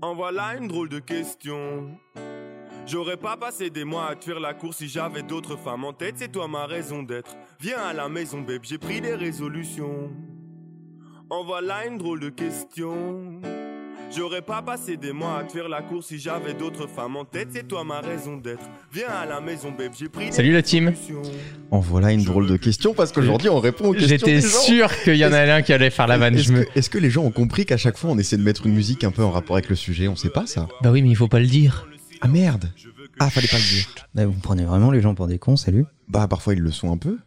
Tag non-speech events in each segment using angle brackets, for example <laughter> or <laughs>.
En voilà une drôle de question. J'aurais pas passé des mois à te faire la course si j'avais d'autres femmes en tête, c'est toi ma raison d'être. Viens à la maison, babe, j'ai pris des résolutions. En voilà une drôle de question. J'aurais pas passé des mois à te faire la course si j'avais d'autres femmes en tête, c'est toi ma raison d'être. Viens à la maison, babe, j'ai pris Salut la team. En voilà une drôle de question parce qu'aujourd'hui on répond aux questions. J'étais sûr qu'il y en avait un qui allait faire la vanne. Est-ce Je me... que, est-ce que les gens ont compris qu'à chaque fois on essaie de mettre une musique un peu en rapport avec le sujet? On sait pas ça Bah oui, mais il faut pas le dire. Ah merde Ah fallait pas le dire. Bah, vous prenez vraiment les gens pour des cons, salut Bah parfois ils le sont un peu.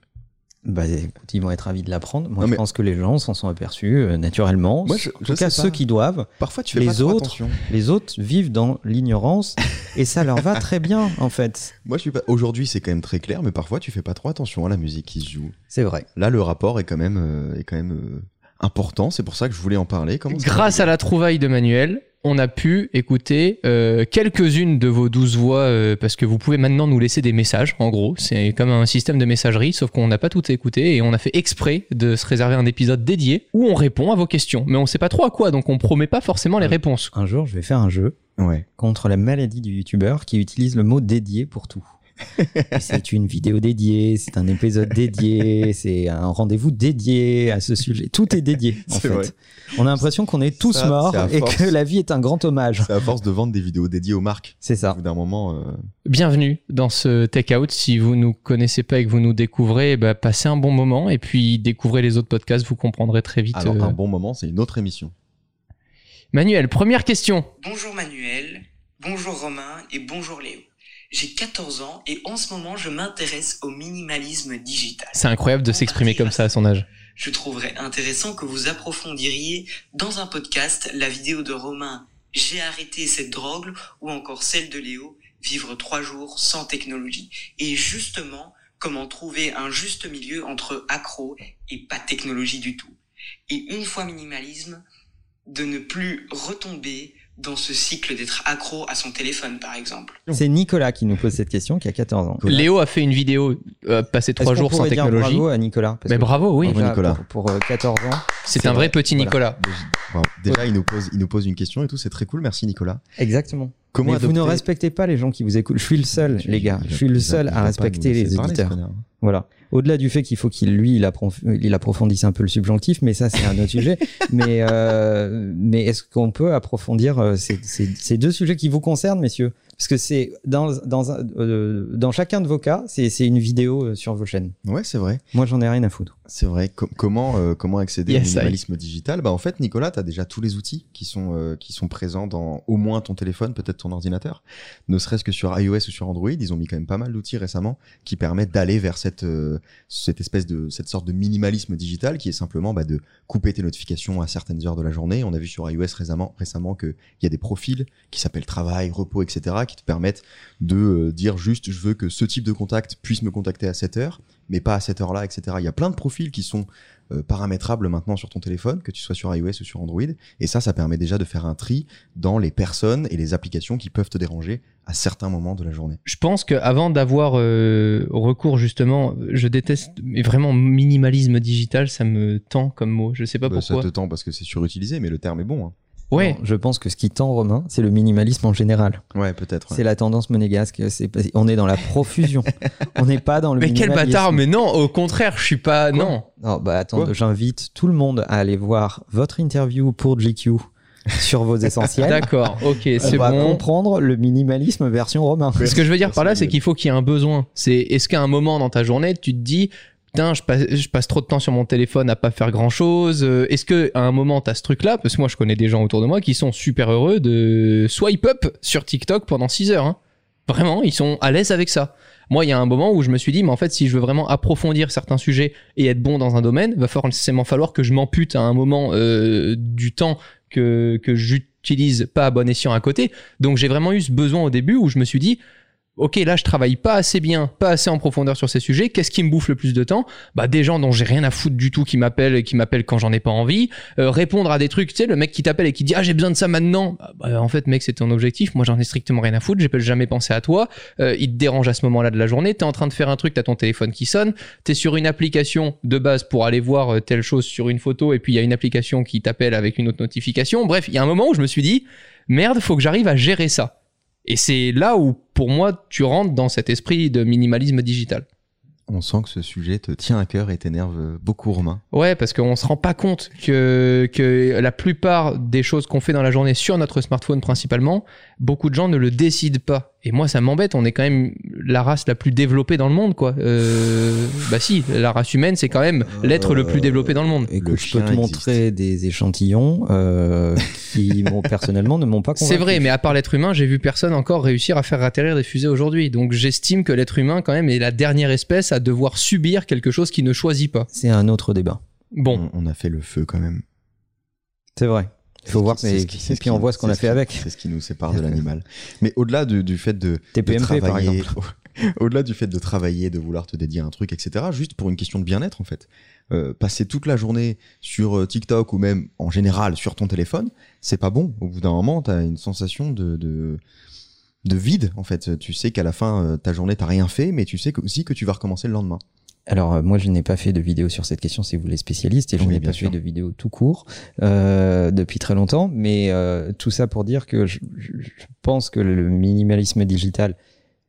Bah écoute, ils vont être ravis de l'apprendre. Moi, Non, je mais- pense que les gens s'en sont aperçus euh, naturellement. Moi, je- en je tout cas, ceux qui doivent. Parfois tu fais Les pas trop autres attention. Les autres vivent dans l'ignorance <laughs> et ça leur va très bien, en fait. Moi je suis pas. Aujourd'hui c'est quand même très clair, mais parfois tu fais pas trop attention à la musique qui se joue. C'est vrai. Là le rapport est quand même euh, est quand même euh, important. C'est pour ça que je voulais en parler. Comment Grâce à la trouvaille de Manuel, on a pu écouter euh, quelques-unes de vos douze voix euh, parce que vous pouvez maintenant nous laisser des messages. En gros, c'est comme un système de messagerie, sauf qu'on n'a pas tout écouté et on a fait exprès de se réserver un épisode dédié où on répond à vos questions. Mais on sait pas trop à quoi, donc on promet pas forcément les réponses. Un jour, je vais faire un jeu Ouais. contre la maladie du youtubeur qui utilise le mot dédié pour tout. <laughs> C'est une vidéo dédiée, c'est un épisode dédié, c'est un rendez-vous dédié à ce sujet. Tout est dédié, en fait. vrai. On a l'impression qu'on est tous Ça, morts et force. que la vie est un grand hommage. C'est à force de vendre des vidéos dédiées aux marques. C'est Au ça. bout d'un moment. euh, Bienvenue dans ce Take Out. Si vous nous connaissez pas et que vous nous découvrez, bah, passez un bon moment et puis découvrez les autres podcasts, vous comprendrez très vite. Alors euh. un bon moment c'est une autre émission. Manuel, première question. Bonjour Manuel, bonjour Romain et bonjour Léo. J'ai 14 ans et en ce moment je m'intéresse au minimalisme digital. C'est incroyable de s'exprimer comme ça à son âge. Je trouverais intéressant que vous approfondiriez dans un podcast la vidéo de Romain J'ai arrêté cette drogue ou encore celle de Léo Vivre trois jours sans technologie. Et justement, comment trouver un juste milieu entre accro et pas technologie du tout. Et une fois minimalisme, de ne plus retomber dans ce cycle d'être accro à son téléphone par exemple. C'est Nicolas qui nous pose cette question, qui a 14 ans. Léo a fait une vidéo euh, passer trois jours sans dire technologie. bravo à Nicolas parce Mais que bravo, oui. Bravo, Nicolas. Pour, pour, euh, 14 ans. C'est un vrai vrai. petit. Nicolas. Déjà il nous pose il nous pose une question et tout c'est très cool. Merci Nicolas. Exactement. Comment Mais vous ne respectez pas les gens qui vous écoutent. Je suis le seul, les gars. Je a- suis le seul à respecter les auditeurs. connard. Voilà. Au-delà du fait qu'il faut qu'il, lui, il, approf- il approfondisse un peu le subjonctif, mais ça, c'est un autre sujet. <laughs> Mais, euh, mais est-ce qu'on peut approfondir euh, ces, ces- ces deux sujets qui vous concernent, messieurs? Parce que c'est dans, dans, euh, dans chacun de vos cas, c'est, c'est une vidéo euh, sur vos chaînes. Ouais c'est vrai. Moi, j'en ai rien à foutre. C'est vrai. Com- comment, euh, comment accéder Yes, au minimalisme digital? Bah en fait, Nicolas, tu as déjà tous les outils qui sont, euh, qui sont présents dans au moins ton téléphone, peut-être ton ordinateur. Ne serait-ce que sur iOS ou sur Android, ils ont mis quand même pas mal d'outils récemment qui permettent d'aller vers cette, euh, cette espèce de cette sorte de minimalisme digital qui est simplement bah, de couper tes notifications à certaines heures de la journée. On a vu sur iOS récemment, récemment qu'il y a des profils qui s'appellent travail, repos, etc., qui te permettent de euh, dire juste je veux que ce type de contact puisse me contacter à cette heure, mais pas à cette heure-là, etc. Il y a plein de profils qui sont euh, paramétrables maintenant sur ton téléphone, que tu sois sur iOS ou sur Android, et ça, ça permet déjà de faire un tri dans les personnes et les applications qui peuvent te déranger à certains moments de la journée. Je pense qu'avant d'avoir euh, recours justement, je déteste, mais vraiment minimalisme digital, ça me tend comme mot. Je sais pas Bah, ça pourquoi. te tend parce que c'est surutilisé, mais le terme est bon. hein. Ouais. Non, je pense que ce qui tend, Romain, c'est le minimalisme en général. Ouais, peut-être. ouais. C'est la tendance monégasque. C'est, on est dans la profusion. <laughs> on n'est pas dans le Mais quel minimalisme. bâtard Mais non, au contraire, je suis pas. non. Non, bah attends, j'invite tout le monde à aller voir votre interview pour GQ <laughs> sur vos essentiels. D'accord. Ok, On c'est va bon. comprendre le minimalisme version romain. Ce que je veux dire par là, c'est qu'il faut qu'il y ait un besoin. C'est est-ce qu'à un moment dans ta journée, tu te dis Putain, je passe, trop de temps sur mon téléphone à pas faire grand chose. Est-ce que à un moment t'as ce truc-là? Parce que moi, je connais des gens autour de moi qui sont super heureux de swipe up sur TikTok pendant 6 heures. hein. Vraiment, ils sont à l'aise avec ça. Moi, il y a un moment où je me suis dit, mais en fait, si je veux vraiment approfondir certains sujets et être bon dans un domaine, va forcément falloir que je m'ampute à un moment euh, du temps que, que j'utilise pas à bon escient à côté. Donc, j'ai vraiment eu ce besoin au début où je me suis dit, ok, là, je travaille pas assez bien, pas assez en profondeur sur ces sujets. Qu'est-ce qui me bouffe le plus de temps? Bah, des gens dont j'ai rien à foutre du tout qui m'appellent et qui m'appellent quand j'en ai pas envie. Euh, répondre à des trucs, tu sais, le mec qui t'appelle et qui dit ah j'ai besoin de ça maintenant. Bah, bah, en fait, mec, c'est ton objectif. Moi, j'en ai strictement rien à foutre. J'ai jamais pensé à toi. Euh, il te dérange à ce moment-là de la journée. T'es en train de faire un truc, t'as ton téléphone qui sonne. T'es sur une application de base pour aller voir euh, telle chose sur une photo et puis il y a une application qui t'appelle avec une autre notification. Bref, il y a un moment où je me suis dit Merde, faut que j'arrive à gérer ça. Et c'est là où, pour moi, tu rentres dans cet esprit de minimalisme digital. On sent que ce sujet te tient à cœur et t'énerve beaucoup, Romain. Ouais, parce qu'on se rend pas compte que, que la plupart des choses qu'on fait dans la journée sur notre smartphone principalement, beaucoup de gens ne le décident pas. Et moi, ça m'embête. On est quand même la race la plus développée dans le monde, quoi. Euh, bah si, la race humaine, c'est quand même l'être le plus développé dans le monde. Écoute, Le je peux te montrer des échantillons euh, qui, <laughs> personnellement, ne m'ont pas convaincu. C'est vrai, mais à part l'être humain, j'ai vu personne encore réussir à faire atterrir des fusées aujourd'hui. Donc j'estime que l'être humain, quand même, est la dernière espèce à devoir subir quelque chose qu'il ne choisit pas. C'est un autre débat. Bon, On, on a fait le feu quand même. C'est vrai. Il faut C'est voir, mais c'est ce qui- et puis on voit ce qu'on a fait avec. C'est ce qui nous sépare de l'animal. <laughs> Mais au-delà de- du fait de, TPMP, travailler, <laughs> au-delà du fait de travailler, de vouloir te dédier à un truc, etc., juste pour une question de bien-être en fait. Euh, passer toute la journée sur euh, TikTok ou même en général sur ton téléphone, c'est pas bon. Au bout d'un moment, t'as une sensation de, de de vide en fait. Tu sais qu'à la fin, euh, ta journée t'as rien fait, mais tu sais que- aussi que tu vas recommencer le lendemain. Alors euh, moi je n'ai pas fait de vidéo sur cette question si vous les spécialistes et je Oui, n'ai pas sûr. fait de vidéo tout court euh, depuis très longtemps mais euh, tout ça pour dire que je, pense que le minimalisme digital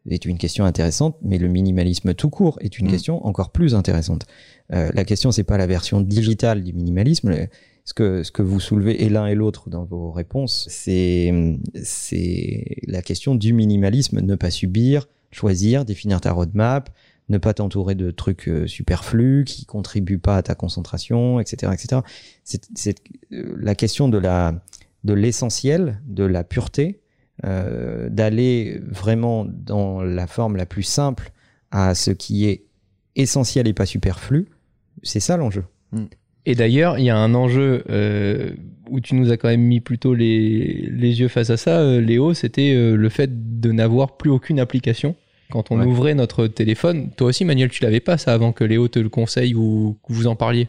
est une question intéressante mais le minimalisme tout court est une Mm. question encore plus intéressante. Euh, la question c'est pas la version digitale du minimalisme ce que, ce que vous soulevez et l'un et l'autre dans vos réponses, c'est, c'est la question du minimalisme, ne pas subir, choisir, définir ta roadmap, ne pas t'entourer de trucs euh, superflus qui contribuent pas à ta concentration, etc., etc. C'est, c'est euh, la question de la de l'essentiel, de la pureté, euh, d'aller vraiment dans la forme la plus simple à ce qui est essentiel et pas superflu. C'est ça l'enjeu. Et d'ailleurs, il y a un enjeu euh, où tu nous as quand même mis plutôt les, les yeux face à ça, euh, Léo, c'était euh, le fait de n'avoir plus aucune application. Quand on Ouais. ouvrait notre téléphone, toi aussi Manuel, tu l'avais pas ça avant que Léo te le conseille ou que vous en parliez?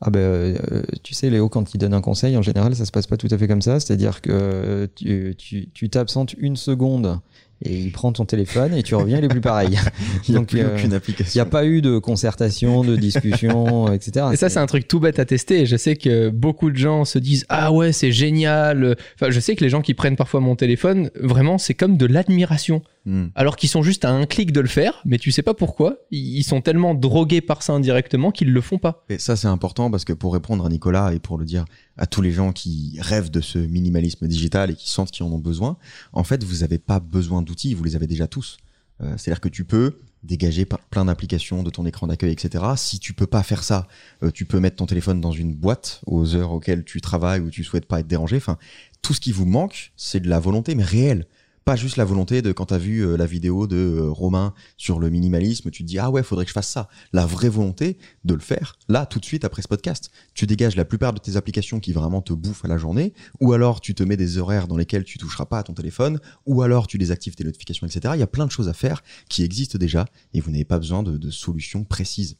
Ah ben, euh, tu sais, Léo, quand il donne un conseil, en général, ça se passe pas tout à fait comme ça. C'est-à-dire que euh, tu, tu, tu t'absentes une seconde et il prend ton téléphone et tu reviens, il est plus pareil. <laughs> Il n'y a plus euh, aucune Il n'y a pas eu de concertation, de discussion, <laughs> etc. Et ça, c'est un truc tout bête à tester. Je sais que beaucoup de gens se disent Ah ouais, c'est génial. Enfin, je sais que les gens qui prennent parfois mon téléphone, vraiment, c'est comme de l'admiration. Hmm. Alors qu'ils sont juste à un clic de le faire, mais tu sais pas pourquoi. Ils sont tellement drogués par ça indirectement qu'ils le font pas. Et ça, c'est important parce que pour répondre à Nicolas et pour le dire à tous les gens qui rêvent de ce minimalisme digital et qui sentent qu'ils en ont besoin, en fait, vous n'avez pas besoin d'outils, vous les avez déjà tous. Euh, C'est-à-dire que tu peux dégager plein d'applications de ton écran d'accueil, etc. Si tu peux pas faire ça, euh, tu peux mettre ton téléphone dans une boîte aux heures auxquelles tu travailles ou tu souhaites pas être dérangé. Enfin, tout ce qui vous manque, c'est de la volonté, mais réelle. Pas juste la volonté de quand tu as vu euh, la vidéo de euh, Romain sur le minimalisme, tu te dis ah ouais, faudrait que je fasse ça. La vraie volonté de le faire, là, tout de suite après ce podcast. Tu dégages la plupart de tes applications qui vraiment te bouffent à la journée, ou alors tu te mets des horaires dans lesquels tu toucheras pas à ton téléphone, ou alors tu désactives tes notifications, etc. Il y a plein de choses à faire qui existent déjà et vous n'avez pas besoin de solutions précises.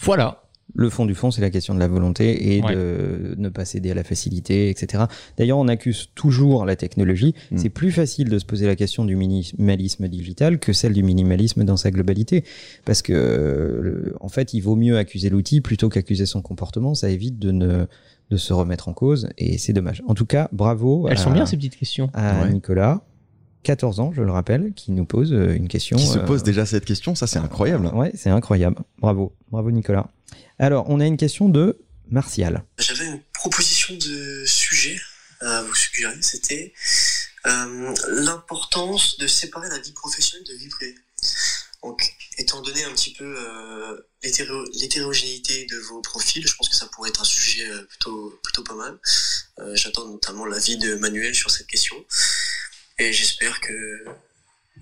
Voilà. Le fond du fond, c'est la question de la volonté et Ouais. de ne pas céder à la facilité, etc. D'ailleurs, on accuse toujours la technologie. Mm. C'est plus facile de se poser la question du minimalisme digital que celle du minimalisme dans sa globalité. Parce que, euh, en fait, il vaut mieux accuser l'outil plutôt qu'accuser son comportement. Ça évite de ne de se remettre en cause et c'est dommage. En tout cas, bravo Elles à, sont bien ces petites questions. à Ouais. Nicolas, 14 ans, je le rappelle, qui nous pose euh, une question. Qui se euh, pose déjà cette question, ça c'est incroyable. Ouais, c'est incroyable. Bravo. Bravo, Nicolas. Alors, on a une question de Martial. J'avais une proposition de sujet à vous suggérer, c'était euh, l'importance de séparer la vie professionnelle de vie privée. Donc, étant donné un petit peu euh, l'hétéro- l'hétérogénéité de vos profils, je pense que ça pourrait être un sujet euh, plutôt, pas mal. J'attends notamment l'avis de Manuel sur cette question. Et j'espère que,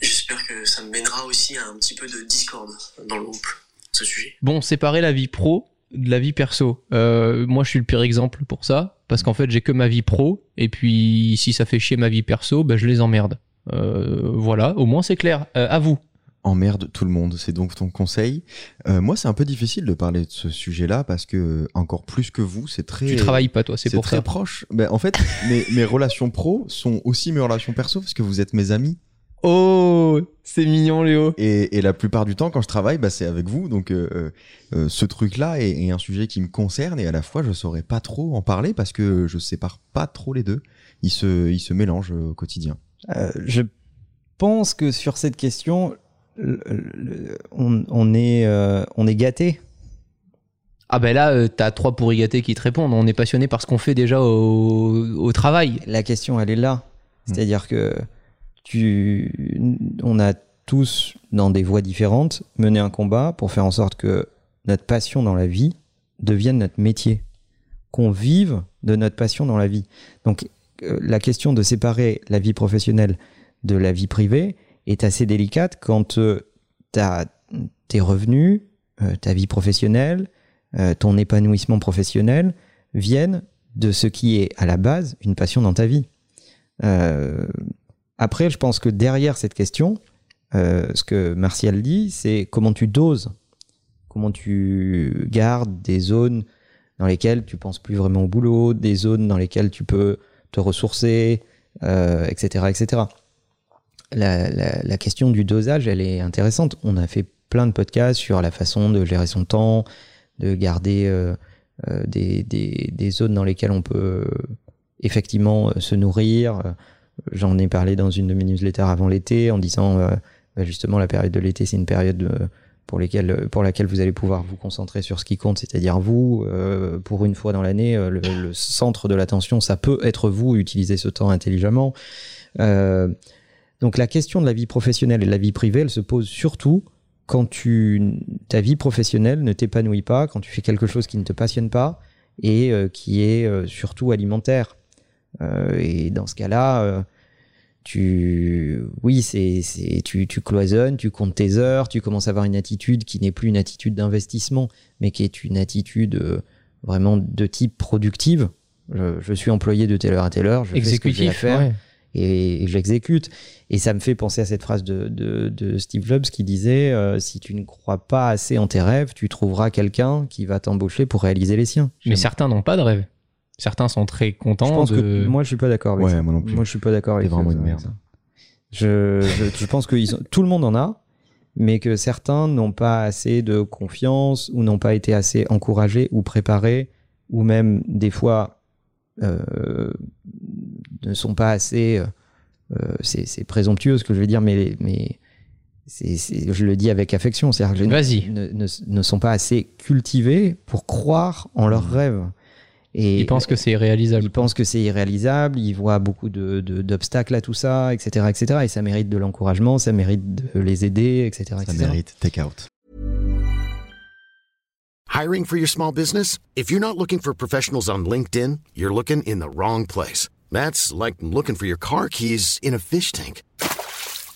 j'espère que ça mènera aussi à un petit peu de discorde dans le groupe, ce sujet. Bon, séparer la vie pro de la vie perso. Euh, moi, je suis le pire exemple pour ça, parce qu'en fait, j'ai que ma vie pro, et puis si ça fait chier ma vie perso, ben, je les emmerde. Euh, voilà, au moins c'est clair. Euh, à vous. emmerde tout le monde. C'est donc ton conseil. Euh, moi, c'est un peu difficile de parler de ce sujet-là parce que encore plus que vous, c'est très. Tu travailles pas, toi, c'est pour très ça. proche. Ben, en fait, <laughs> mes, mes relations pro sont aussi mes relations perso parce que vous êtes mes amis. Oh, c'est mignon, Léo. Et, et la plupart du temps, quand je travaille, bah, c'est avec vous. Donc, euh, euh, ce truc-là est, est un sujet qui me concerne et à la fois, je saurais pas trop en parler parce que je sépare pas trop les deux. Ils se, ils se mélangent au quotidien. Euh, je pense que sur cette question, le- le- on, on est, euh, on est gâté. Ah ben là, euh, t'as trois pourris gâtés qui te répondent. On est passionné par ce qu'on fait déjà au, au travail. La question, elle est là. Hmm. C'est-à-dire que on a tous, dans des voies différentes, mené un combat pour faire en sorte que notre passion dans la vie devienne notre métier. Qu'on vive de notre passion dans la vie. Donc, euh, la question de séparer la vie professionnelle de la vie privée est assez délicate quand euh, tes revenus, euh, ta vie professionnelle, ton épanouissement professionnel viennent de ce qui est à la base une passion dans ta vie. Après, je pense que derrière cette question, euh, ce que Martial dit, c'est comment tu doses, comment tu gardes des zones dans lesquelles tu penses plus vraiment au boulot, des zones dans lesquelles tu peux te ressourcer, euh, etc., etc. La, question du dosage, elle est intéressante. On a fait plein de podcasts sur la façon de gérer son temps, de garder euh, des, zones dans lesquelles on peut effectivement se nourrir. J'en ai parlé dans une de mes newsletters avant l'été en disant euh, bah, justement la période de l'été c'est une période euh, pour, laquelle vous allez pouvoir vous concentrer sur ce qui compte, c'est-à-dire vous. Euh, pour une fois dans l'année, le, centre de l'attention, ça peut être vous, utiliser ce temps intelligemment. Donc la question de la vie professionnelle et de la vie privée, elle se pose surtout quand ta vie professionnelle ne t'épanouit pas, quand tu fais quelque chose qui ne te passionne pas et qui est surtout alimentaire. Et dans ce cas-là, tu, oui, c'est, c'est, tu, tu cloisonnes, tu comptes tes heures, tu commences à avoir une attitude qui n'est plus une attitude d'investissement, mais qui est une attitude euh, vraiment de type productive. Je, je suis employé de telle heure à telle heure, je fais ce que j'ai à faire ouais. et, et j'exécute. Et ça me fait penser à cette phrase de, de, de Steve Jobs qui disait euh, Si tu ne crois pas assez en tes rêves, tu trouveras quelqu'un qui va t'embaucher pour réaliser les siens. Mais certains n'ont pas de rêve. Certains sont très contents. je pense de... que moi je suis pas d'accord avec Ouais, ça. moi non plus. Moi je suis pas d'accord avec vraiment ça. une merde. Je, je, je pense que ils ont- tout le monde en a, mais que certains n'ont pas assez de confiance ou n'ont pas été assez encouragés ou préparés, ou même des fois euh, ne sont pas assez. euh, euh, c'est présomptueux ce que je vais dire, mais, je le dis avec affection. C'est-à-dire que ne, ne, ne sont pas assez cultivés pour croire en leurs rêves. Et Ils pensent que c'est irréalisable. ils pensent que c'est irréalisable, ils voient beaucoup de- de- d'obstacles à tout ça, etc., etc. Et ça mérite de l'encouragement, ça mérite de les aider, etc., Ça etc. mérite take out. Hiring for your small business? If you're not looking for professionals on LinkedIn, you're looking in the wrong place. That's like looking for your car keys in a fish tank.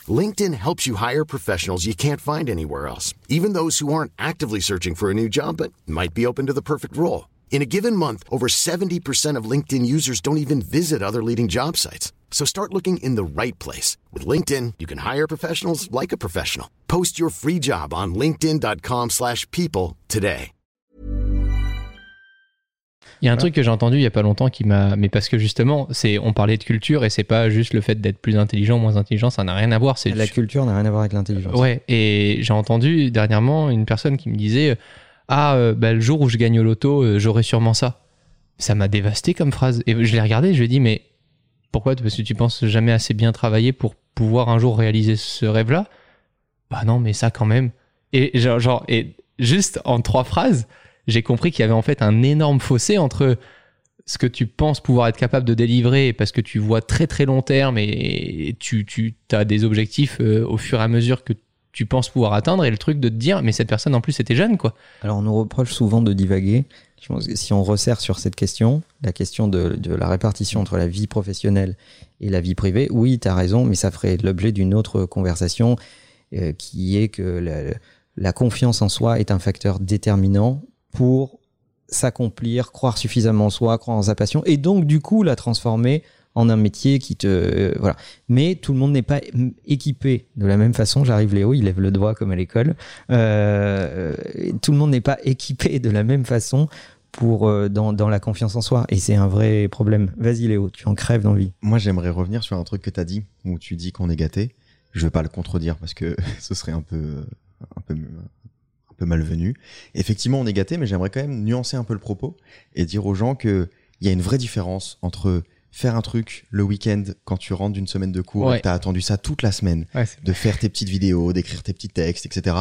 LinkedIn helps you hire professionals you can't find anywhere else, even those who aren't actively searching for a new job but might be open to the perfect role. In a given month, over 70% of LinkedIn users don't even visit other leading job sites. So start looking in the right place. With LinkedIn, you can hire professionals like a professional. Post your free job on linkedin.com/people slash people today. Il y a un truc que j'ai entendu il y a pas longtemps qui m'a, mais parce que justement, c'est, on parlait de culture et c'est pas juste le fait d'être plus intelligent, moins intelligent, ça n'a rien à voir. C'est La culture n'a rien à voir avec l'intelligence. Ouais, et j'ai entendu dernièrement une personne qui me disait Ah, euh, bah, le jour où je gagne au loto, euh, j'aurai sûrement ça. Ça m'a dévasté comme phrase. Et je l'ai regardé, je lui ai dit Mais pourquoi? Parce que tu penses jamais assez bien travailler pour pouvoir un jour réaliser ce rêve-là? Bah non, mais ça quand même. Et genre, genre et juste en trois phrases, j'ai compris qu'il y avait en fait un énorme fossé entre ce que tu penses pouvoir être capable de délivrer parce que tu vois très très long terme et tu, tu as des objectifs euh, au fur et à mesure que tu penses pouvoir atteindre et le truc de te dire mais cette personne en plus était jeune quoi. Alors on nous reproche souvent de divaguer. Je pense que si on resserre sur cette question, la question de, la répartition entre la vie professionnelle et la vie privée, oui, tu as raison, mais ça ferait l'objet d'une autre conversation euh, qui est que la, la confiance en soi est un facteur déterminant pour s'accomplir, croire suffisamment en soi, croire en sa passion, et donc du coup la transformer en un métier qui te euh, voilà. Mais tout le monde n'est pas équipé de la même façon. J'arrive Léo, il lève le doigt comme à l'école. Euh, tout le monde n'est pas équipé de la même façon pour euh, dans, dans la confiance en soi, et c'est un vrai problème. Vas-y Léo, tu en crèves d'envie. Moi, j'aimerais revenir sur un truc que tu as dit, où tu dis qu'on est gâté. Je vais pas le contredire parce que <laughs> ce serait un peu, un peu, un peu malvenu. Effectivement, on est gâté, mais j'aimerais quand même nuancer un peu le propos et dire aux gens que il y a une vraie différence entre faire un truc le week-end quand tu rentres d'une semaine de cours Ouais. et que t'as attendu ça toute la semaine, Ouais, de faire tes petites vidéos, d'écrire tes petits textes, etc.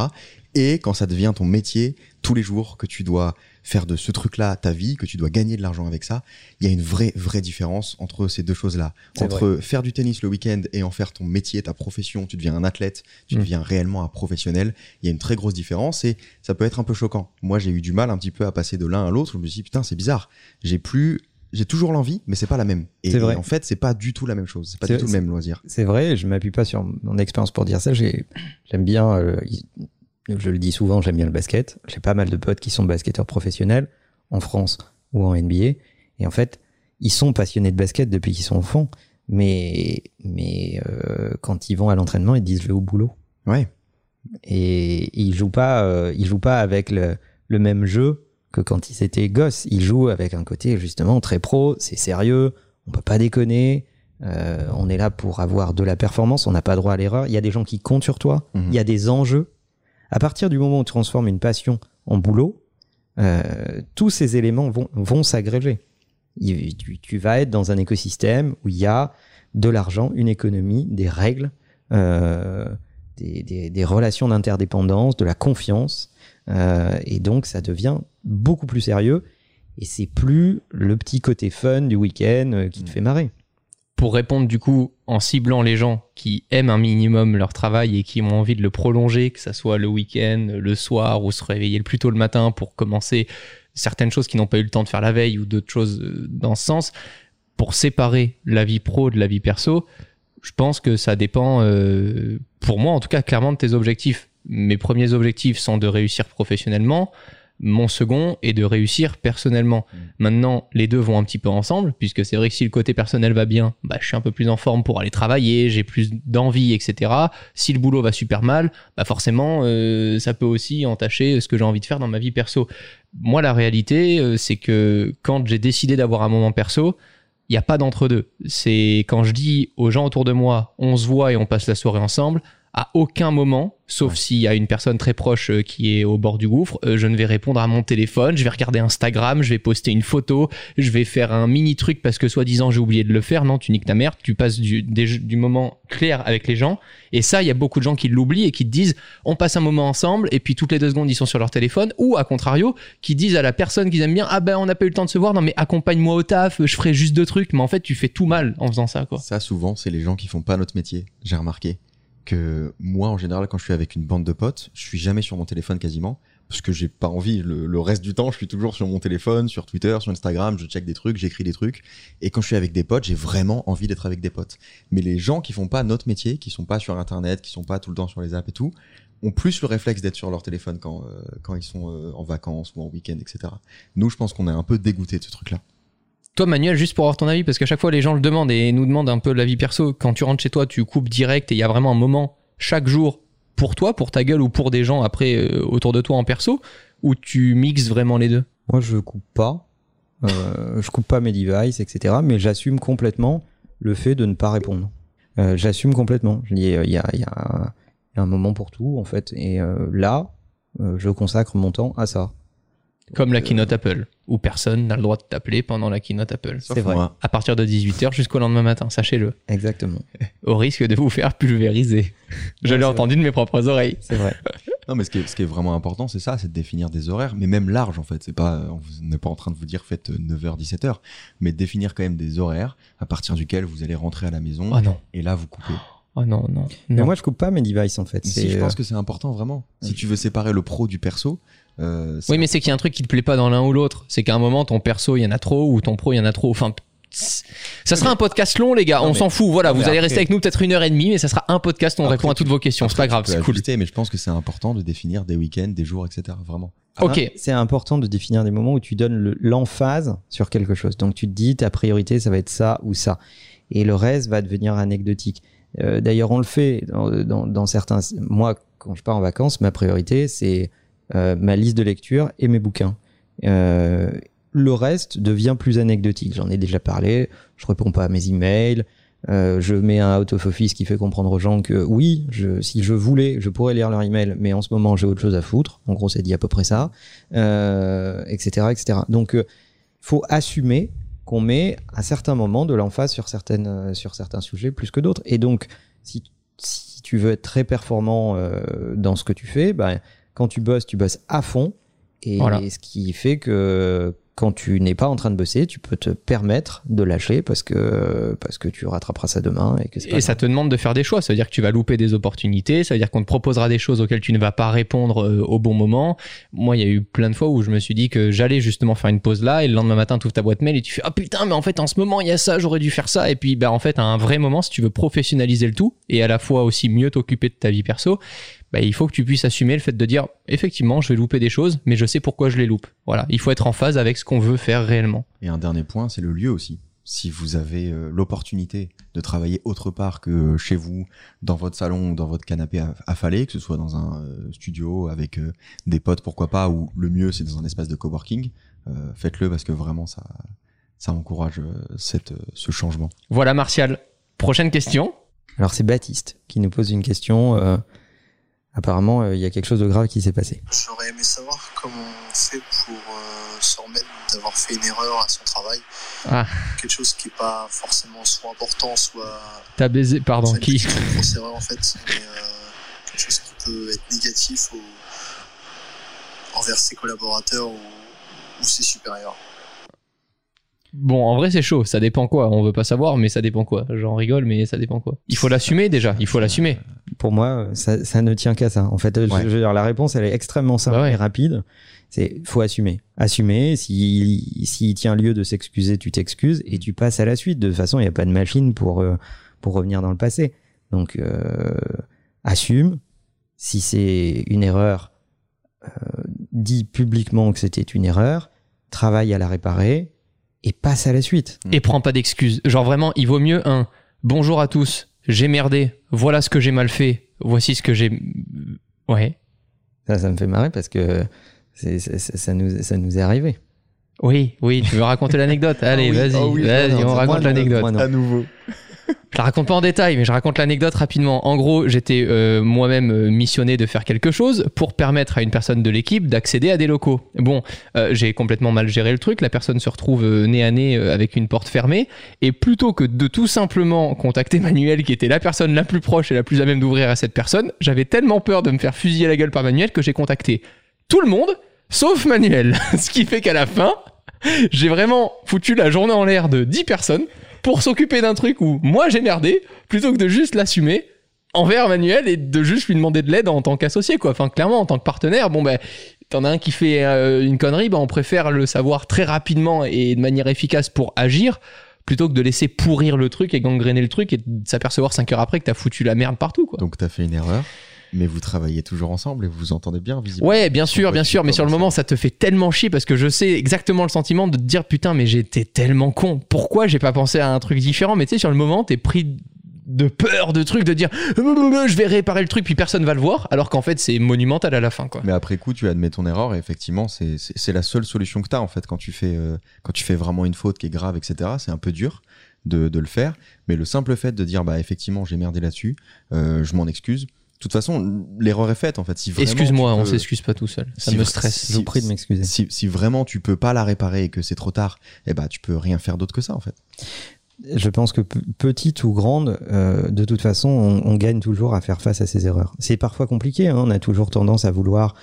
Et quand ça devient ton métier, tous les jours que tu dois faire de ce truc-là ta vie, que tu dois gagner de l'argent avec ça, il y a une vraie, vraie différence entre ces deux choses-là. Entre faire du tennis le week-end et en faire ton métier, ta profession, tu deviens un athlète, tu Mm. deviens réellement un professionnel, il y a une très grosse différence et ça peut être un peu choquant. Moi, j'ai eu du mal un petit peu à passer de l'un à l'autre. Je me suis dit, putain, c'est bizarre. J'ai plus, j'ai toujours l'envie, mais c'est pas la même. Et, C'est vrai. et en fait, c'est pas du tout la même chose. C'est pas C'est- du tout le même loisir. C'est vrai, je m'appuie pas sur mon expérience pour dire ça. J'ai- J'aime bien, euh, je le dis souvent, j'aime bien le basket. J'ai pas mal de potes qui sont basketteurs professionnels en France ou en NBA. Et en fait, ils sont passionnés de basket depuis qu'ils sont enfants. Mais, mais euh, quand ils vont à l'entraînement, ils disent je vais au boulot. Ouais. Et ils jouent pas, euh, ils jouent pas avec le, le même jeu que quand ils étaient gosses. Ils jouent avec un côté justement très pro, c'est sérieux, on peut pas déconner. euh, on est là pour avoir de la performance, on n'a pas droit à l'erreur. Il y a des gens qui comptent sur toi, Mhm. il y a des enjeux. À partir du moment où tu transformes une passion en boulot, euh, tous ces éléments vont, vont s'agréger. Tu, tu vas être dans un écosystème où il y a de l'argent, une économie, des règles, euh, des, des- des relations d'interdépendance, de la confiance. Euh, et donc, ça devient beaucoup plus sérieux. Et c'est plus le petit côté fun du week-end euh, qui te Mm. fait marrer. pour répondre du coup en ciblant les gens qui aiment un minimum leur travail et qui ont envie de le prolonger, que ça soit le week-end, le soir ou se réveiller le plus tôt le matin pour commencer certaines choses qui n'ont pas eu le temps de faire la veille ou d'autres choses euh, dans ce sens, pour séparer la vie pro de la vie perso, je pense que ça dépend, euh, pour moi en tout cas, clairement de tes objectifs. Mes premiers objectifs sont de réussir professionnellement. Mon second est de réussir personnellement. Maintenant, les deux vont un petit peu ensemble, puisque c'est vrai que si le côté personnel va bien, bah, je suis un peu plus en forme pour aller travailler, j'ai plus d'envie, etc. Si le boulot va super mal, bah forcément, euh, ça peut aussi entacher ce que j'ai envie de faire dans ma vie perso. Moi, la réalité, euh, c'est que quand j'ai décidé d'avoir un moment perso, il n'y a pas d'entre-deux. C'est quand je dis aux gens autour de moi, on se voit et on passe la soirée ensemble, à aucun moment, sauf Ouais. s'il y a une personne très proche euh, qui est au bord du gouffre, euh, je ne vais répondre à mon téléphone, je vais regarder Instagram, je vais poster une photo, je vais faire un mini truc parce que soi-disant j'ai oublié de le faire. Non, tu niques ta mère, tu passes du, des- du moment clair avec les gens. Et ça, il y a beaucoup de gens qui l'oublient et qui te disent on passe un moment ensemble et puis toutes les deux secondes ils sont sur leur téléphone. Ou à contrario, qui disent à la personne qu'ils aiment bien ah ben on n'a pas eu le temps de se voir, non mais accompagne-moi au taf, je ferai juste deux trucs. Mais en fait, tu fais tout mal en faisant ça quoi. Ça, souvent, c'est les gens qui font pas notre métier. J'ai remarqué que moi, en général, quand je suis avec une bande de potes, je suis jamais sur mon téléphone quasiment. Parce que j'ai pas envie. Le, reste du temps, je suis toujours sur mon téléphone, sur Twitter, sur Instagram, je check des trucs, j'écris des trucs. Et quand je suis avec des potes, j'ai vraiment envie d'être avec des potes. Mais les gens qui font pas notre métier, qui sont pas sur Internet, qui sont pas tout le temps sur les apps et tout, ont plus le réflexe d'être sur leur téléphone quand, euh, quand ils sont euh, en vacances ou en week-end, etc. Nous, je pense qu'on est un peu dégoûté de ce truc-là. Toi, Manuel, juste pour avoir ton avis, parce qu'à chaque fois les gens le demandent et nous demandent un peu de la vie perso. Quand tu rentres chez toi, tu coupes direct et il y a vraiment un moment chaque jour pour toi, pour ta gueule ou pour des gens après euh, autour de toi en perso, ou tu mixes vraiment les deux? Moi, je coupe pas. Euh, <laughs> je coupe pas mes devices, etc. Mais j'assume complètement le fait de ne pas répondre. Euh, j'assume complètement. Je dis, euh, il y, a, un moment pour tout, en fait. Et là, je consacre mon temps à ça. Comme la euh, keynote Apple, où personne n'a le droit de t'appeler pendant la keynote Apple. C'est vrai. moi. À partir de 18h jusqu'au lendemain matin, sachez-le. Exactement. <laughs> Au risque de vous faire pulvériser. Je Ouais, l'ai entendu de mes propres oreilles. C'est vrai. <laughs> Non, mais ce qui est, ce qui est vraiment important, c'est ça, c'est de définir des horaires, mais même large en fait. C'est pas, on n'est pas en train de vous dire faites 9h, 17h, mais définir quand même des horaires à partir duquel vous allez rentrer à la maison Oh non. et là vous coupez. Oh non, non. Mais non. moi, je coupe pas mes devices, en fait. Si, je pense euh, que c'est important vraiment. Si tu veux séparer le pro du perso, euh, Oui, mais c'est qu'il y a un truc qui te plaît pas dans l'un ou l'autre. C'est qu'à un moment, ton perso, il y en a trop, ou ton pro, il y en a trop. Enfin, ça sera un podcast long, les gars. Non, on s'en fout. Voilà, vous allez après- rester avec nous peut-être une heure et demie, mais ça sera un podcast où on Après, répond à tu- toutes vos questions. C'est pas grave, c'est cool. ajuster, mais je pense que c'est important de définir des week-ends, des jours, etc. Vraiment. Ok. C'est important de définir des moments où tu donnes le- l'emphase sur quelque chose. Donc tu te dis ta priorité, ça va être ça ou ça. Et le reste va devenir anecdotique. Euh, D'ailleurs, on le fait dans, certains. Moi, quand je pars en vacances, ma priorité, c'est euh, ma liste de lecture et mes bouquins. Euh, le reste devient plus anecdotique. J'en ai déjà parlé. Je réponds pas à mes emails. Je mets un out of office qui fait comprendre aux gens que oui, si je voulais, je pourrais lire leur email, mais en ce moment j'ai autre chose à foutre. En gros, c'est dit à peu près ça, etc., etc. Donc, faut assumer qu'on met à certains moments de l'emphase sur certaines, euh, sur certains sujets plus que d'autres. Et donc, si, si tu veux être très performant euh, dans ce que tu fais, ben, quand tu bosses, tu bosses à fond. Et Voilà. ce qui fait que quand tu n'es pas en train de bosser, tu peux te permettre de lâcher parce que, parce que tu rattraperas ça demain et que Et ça te demande de faire des choix. Ça veut dire que tu vas louper des opportunités. Ça veut dire qu'on te proposera des choses auxquelles tu ne vas pas répondre euh, au bon moment. Moi, il y a eu plein de fois où je me suis dit que j'allais justement faire une pause là et le lendemain matin, tu ouvres ta boîte mail et tu fais Ah putain, mais en fait, en ce moment, il y a ça, j'aurais dû faire ça. Et puis, bah, en fait, à un vrai moment, si tu veux professionnaliser le tout et à la fois aussi mieux t'occuper de ta vie perso, bah, il faut que tu puisses assumer le fait de dire effectivement, je vais louper des choses, mais je sais pourquoi je les loupe. Voilà. Il faut être en phase avec ce qu'on veut faire réellement. Et un dernier point, c'est le lieu aussi. Si vous avez euh, l'opportunité de travailler autre part que chez vous, dans votre salon ou dans votre canapé aff- affalé, que ce soit dans un euh, studio avec euh, des potes, pourquoi pas, ou le mieux c'est dans un espace de coworking, euh, faites-le parce que vraiment ça, ça encourage euh, cette, euh, ce changement. Voilà, Martial. Prochaine question. Alors c'est Baptiste qui nous pose une question. Apparemment, euh, il y a quelque chose de grave qui s'est passé. J'aurais aimé savoir comment on fait pour euh, se remettre d'avoir fait une erreur à son travail. Ah. Quelque chose qui n'est pas forcément soit important, soit. T'as baisé, pardon, qui une grosse erreur en fait, mais euh, quelque chose qui peut être négatif au- envers ses collaborateurs ou, ou ses supérieurs. Bon, en vrai, c'est chaud. Ça dépend quoi. On veut pas savoir, mais ça dépend quoi. J'en rigole, mais ça dépend quoi. Il faut l'assumer déjà. Il faut l'assumer. Pour moi, ça, ça ne tient qu'à ça. En fait, je- Ouais. je veux dire, la réponse, elle est extrêmement simple Bah ouais. et rapide. C'est faut assumer. Assumer. Si s'il tient lieu de s'excuser, tu t'excuses et tu passes à la suite. De toute façon, il n'y a pas de machine pour euh, pour revenir dans le passé. Donc euh, assume. Si c'est une erreur, euh, dis publiquement que c'était une erreur. Travaille à la réparer et passe à la suite. Et prends pas d'excuses. Genre vraiment, il vaut mieux un bonjour à tous. J'ai merdé. Voilà ce que j'ai mal fait. Voici ce que j'ai. Ouais. Ça, ça me fait marrer parce que c'est- ça nous ça nous est arrivé. Oui, oui. Tu veux raconter <laughs> l'anecdote? Allez, Ah oui, vas-y, ah oui, vas-y, non, non, on raconte l'anecdote. À nouveau. Je la raconte pas en détail, mais je raconte l'anecdote rapidement. En gros, j'étais euh, moi-même euh, missionné de faire quelque chose pour permettre à une personne de l'équipe d'accéder à des locaux. Bon, euh, j'ai complètement mal géré le truc. La personne se retrouve euh, nez à nez euh, avec une porte fermée. Et plutôt que de tout simplement contacter Manuel, qui était la personne la plus proche et la plus à même d'ouvrir à cette personne, j'avais tellement peur de me faire fusiller la gueule par Manuel que j'ai contacté tout le monde, sauf Manuel. <laughs> Ce qui fait qu'à la fin, j'ai vraiment foutu la journée en l'air de 10 personnes pour s'occuper d'un truc où moi j'ai merdé plutôt que de juste l'assumer envers Manuel et de juste lui demander de l'aide en tant qu'associé quoi. Enfin clairement en tant que partenaire, bon ben t'en as un qui fait euh, une connerie, ben on préfère le savoir très rapidement et de manière efficace pour agir plutôt que de laisser pourrir le truc et gangréner le truc et de s'apercevoir 5 heures après que t'as foutu la merde partout quoi. Donc t'as fait une erreur, mais vous travaillez toujours ensemble et vous vous entendez bien, visiblement. Ouais, bien sûr, bien sûr, mais sur le moment, ça te fait tellement chier parce que je sais exactement le sentiment de te dire putain, mais j'étais tellement con. Pourquoi j'ai pas pensé à un truc différent? Mais tu sais, sur le moment, t'es pris de peur, de trucs, de dire je vais réparer le truc, puis personne va le voir, alors qu'en fait, c'est monumental à la fin, quoi. Mais après coup, tu admets ton erreur et effectivement, c'est- la seule solution que tu as en fait quand tu, fais, euh, quand tu fais vraiment une faute qui est grave, etc. C'est un peu dur de, de le faire, mais le simple fait de dire bah effectivement j'ai merdé là-dessus, euh, je m'en excuse. De toute façon, l'erreur est faite en fait. Si Excuse-moi, tu on peux- s'excuse pas tout seul. Ça si me stresse. Je vous prie de m'excuser. Si, si vraiment tu peux pas la réparer et que c'est trop tard, eh bah tu peux rien faire d'autre que ça en fait. Je pense que petite ou grande, euh, de toute façon, on, on gagne toujours à faire face à ces erreurs. C'est parfois compliqué, hein, on a toujours tendance à vouloir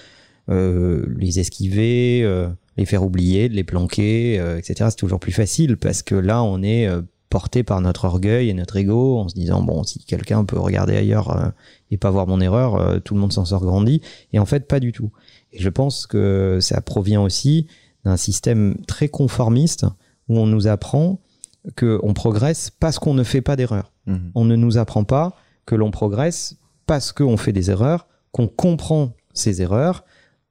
euh, les esquiver, euh, les faire oublier, les planquer, euh, etc. C'est toujours plus facile parce que là, on est euh, porté par notre orgueil et notre ego en se disant, bon, si quelqu'un peut regarder ailleurs euh, et pas voir mon erreur, euh, tout le monde s'en sort grandi. Et en fait, pas du tout. Et je pense que ça provient aussi d'un système très conformiste où on nous apprend qu'on progresse parce qu'on ne fait pas d'erreurs. Mhm. On ne nous apprend pas que l'on progresse parce qu'on fait des erreurs, qu'on comprend ces erreurs,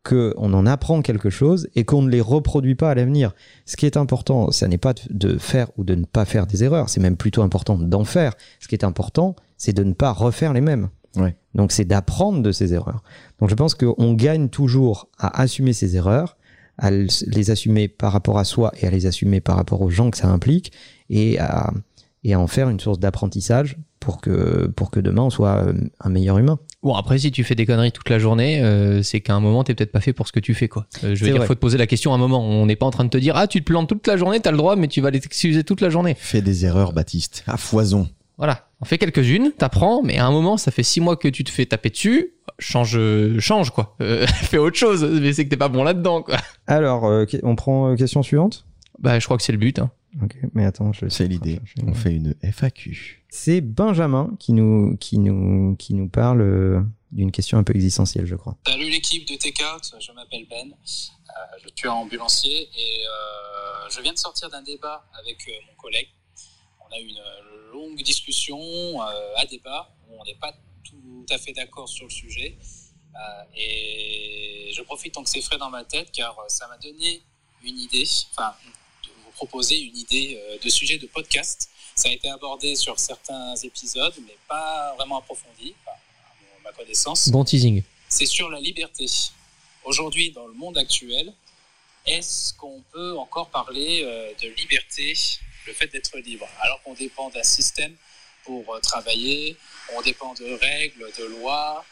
qu'on en apprend quelque chose et qu'on ne les reproduit pas à l'avenir. Ce qui est important, ça n'est pas de faire ou de ne pas faire des erreurs, c'est même plutôt important d'en faire. Ce qui est important, c'est de ne pas refaire les mêmes. Ouais. Donc c'est d'apprendre de ces erreurs. Donc je pense qu'on gagne toujours à assumer ces erreurs, à les assumer par rapport à soi et à les assumer par rapport aux gens que ça implique et à, et à en faire une source d'apprentissage pour que, pour que demain on soit euh, un meilleur humain. Bon, après, si tu fais des conneries toute la journée, euh, c'est qu'à un moment, t'es peut-être pas fait pour ce que tu fais, quoi. Euh, je veux dire, vrai. faut te poser la question à un moment. On n'est pas en train de te dire, ah, tu te plantes toute la journée, t'as le droit, mais tu vas les excuser toute la journée. Fais des erreurs, Baptiste. À foison. Voilà. On fait quelques-unes, t'apprends, mais à un moment, ça fait six mois que tu te fais taper dessus. Change, euh, change, quoi. Euh, <laughs> fais autre chose, mais c'est que t'es pas bon là-dedans, quoi. Alors, euh, on prend question suivante? Bah, je crois que c'est le but, hein. Ok, mais attends, je C'est l'idée. je- On fait une FAQ. C'est Benjamin qui nous, qui nous, qui nous parle d'une question un peu existentielle, je crois. Salut l'équipe de TK, je m'appelle Ben, euh, je suis ambulancier et euh, je viens de sortir d'un débat avec euh, mon collègue. On a eu une longue discussion euh, à débat où on n'est pas tout à fait d'accord sur le sujet. Euh, et je profite tant que c'est frais dans ma tête car euh, ça m'a donné une idée, enfin, de vous proposer une idée euh, de sujet de podcast. Ça a été abordé sur certains épisodes, mais pas vraiment approfondi, enfin, à ma connaissance Bon teasing. c'est sur la liberté. Aujourd'hui, dans le monde actuel, est-ce qu'on peut encore parler euh, de liberté, le fait d'être libre, alors qu'on dépend d'un système pour euh, travailler, on dépend de règles, de lois.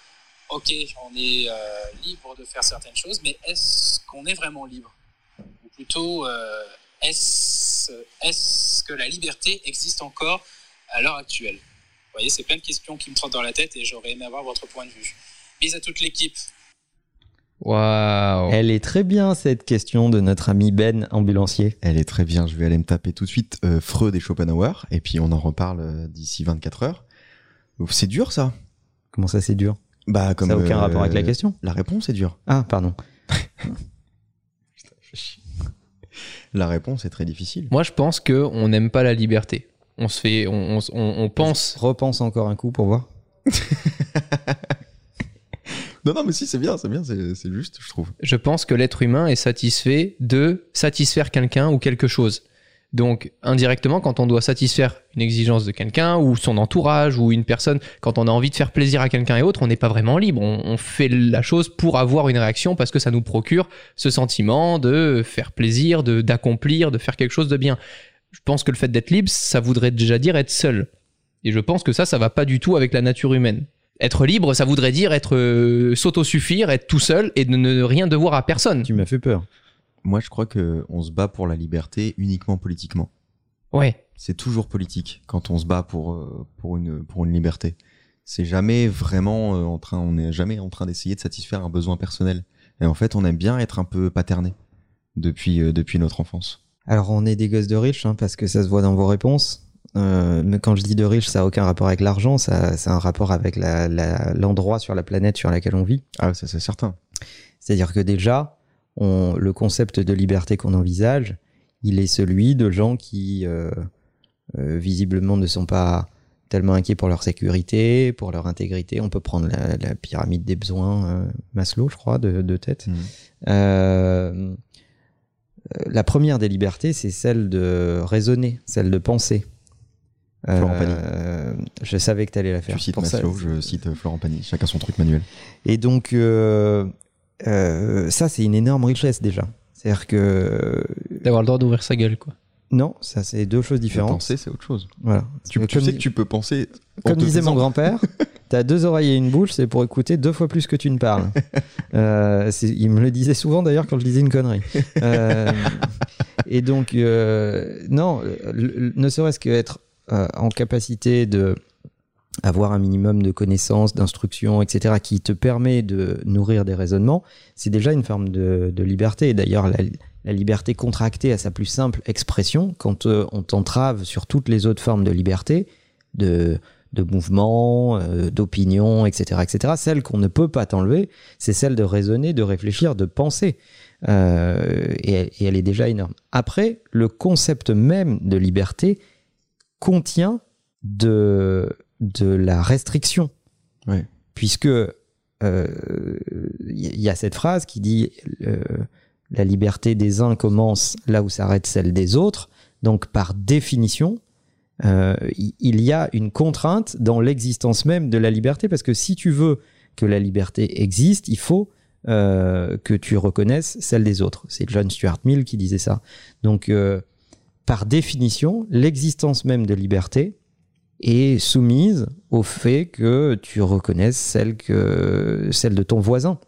Ok, on est euh, libre de faire certaines choses, mais est-ce qu'on est vraiment libre? Ou plutôt, euh, est-ce est-ce que la liberté existe encore à l'heure actuelle? Vous voyez, c'est plein de questions qui me trottent dans la tête et j'aurais aimé avoir votre point de vue. Bis à toute l'équipe. Waouh. Elle est très bien cette question de notre ami Ben, ambulancier. Elle est très bien. Je vais aller me taper tout de suite euh, Freud et Schopenhauer. Et puis on en reparle euh, d'ici 24 heures. C'est dur ça. Comment ça, c'est dur? Bah, comme Ça n'a aucun euh, rapport avec la question. La réponse est dure. Ah, pardon. <laughs> La réponse est très difficile. Moi, je pense que on n'aime pas la liberté. On se fait, on, on, on- on pense. Repense encore un coup pour voir. <laughs> Non, non, mais si, c'est bien, c'est bien, c'est juste, je trouve. Je pense que l'être humain est satisfait de satisfaire quelqu'un ou quelque chose. Donc, indirectement, quand on doit satisfaire une exigence de quelqu'un ou son entourage ou une personne, quand on a envie de faire plaisir à quelqu'un et autre, on n'est pas vraiment libre. On, fait la chose pour avoir une réaction parce que ça nous procure ce sentiment de faire plaisir, de d'accomplir, de faire quelque chose de bien. Je pense que le fait d'être libre, ça voudrait déjà dire être seul. Et je pense que ça, ça va pas du tout avec la nature humaine. Être libre, ça voudrait dire être euh, s'autosuffire, être tout seul et de ne rien devoir à personne. Tu m'as fait peur. Moi, je crois que on se bat pour la liberté uniquement politiquement. Ouais. C'est toujours politique quand on se bat pour euh, pour une pour une liberté. C'est jamais vraiment euh, en train, on n'est jamais en train d'essayer de satisfaire un besoin personnel. Et en fait, on aime bien être un peu paterné depuis euh, depuis notre enfance. Alors, on est des gosses de riches, hein, parce que ça se voit dans vos réponses. Euh, mais quand je dis de riches, ça n'a aucun rapport avec l'argent, ça, ça a un rapport avec l'endroit sur la planète sur laquelle on vit. Ah, ça c'est certain. C'est-à-dire que déjà, on, le concept de liberté qu'on envisage, il est celui de gens qui, euh, euh, visiblement, ne sont pas tellement inquiets pour leur sécurité, pour leur intégrité. On peut prendre la, la pyramide des besoins, Maslow, je crois, de, de tête. Euh, la première des libertés, c'est celle de raisonner, celle de penser. Florent Pagny. Euh, je savais que tu allais la faire. Tu cites Pour ça- Maslow, je cite euh, Florent Pagny. Chacun son truc manuel. et donc, euh, euh, ça, c'est une énorme richesse déjà. C'est-à-dire que. D'avoir le droit d'ouvrir sa gueule, quoi. Non, ça, c'est deux choses différentes. Penser, c'est autre chose. Voilà. Tu, tu comme sais que tu peux penser. en Comme disait mon grand-père, <laughs> t'as deux oreilles et une bouche, c'est pour écouter deux fois plus que tu ne parles. <laughs> Euh, il me le disait souvent d'ailleurs quand je disais une connerie. Euh, <laughs> et donc, euh, non, le- le- ne serait-ce qu'être euh, en capacité de avoir un minimum de connaissances, d'instructions, etc., qui te permet de nourrir des raisonnements, c'est déjà une forme de, de liberté. D'ailleurs, la, liberté contractée à sa plus simple expression, quand euh, on t'entrave sur toutes les autres formes de liberté, de, de mouvement, euh, d'opinion, etc., etc., celle qu'on ne peut pas t'enlever, c'est celle de raisonner, de réfléchir, de penser. Et elle est déjà énorme. Après, le concept même de liberté contient de, de la restriction. Ouais. Puisque euh, il y a cette phrase qui dit euh, la liberté des uns commence là où s'arrête celle des autres. Donc, par définition, euh, il y a une contrainte dans l'existence même de la liberté, parce que si tu veux que la liberté existe, il faut euh, que tu reconnaisses celle des autres. C'est John Stuart Mill qui disait ça. Donc, euh, par définition, l'existence même de liberté est soumise au fait que tu reconnaisses celle, que, celle de ton voisin.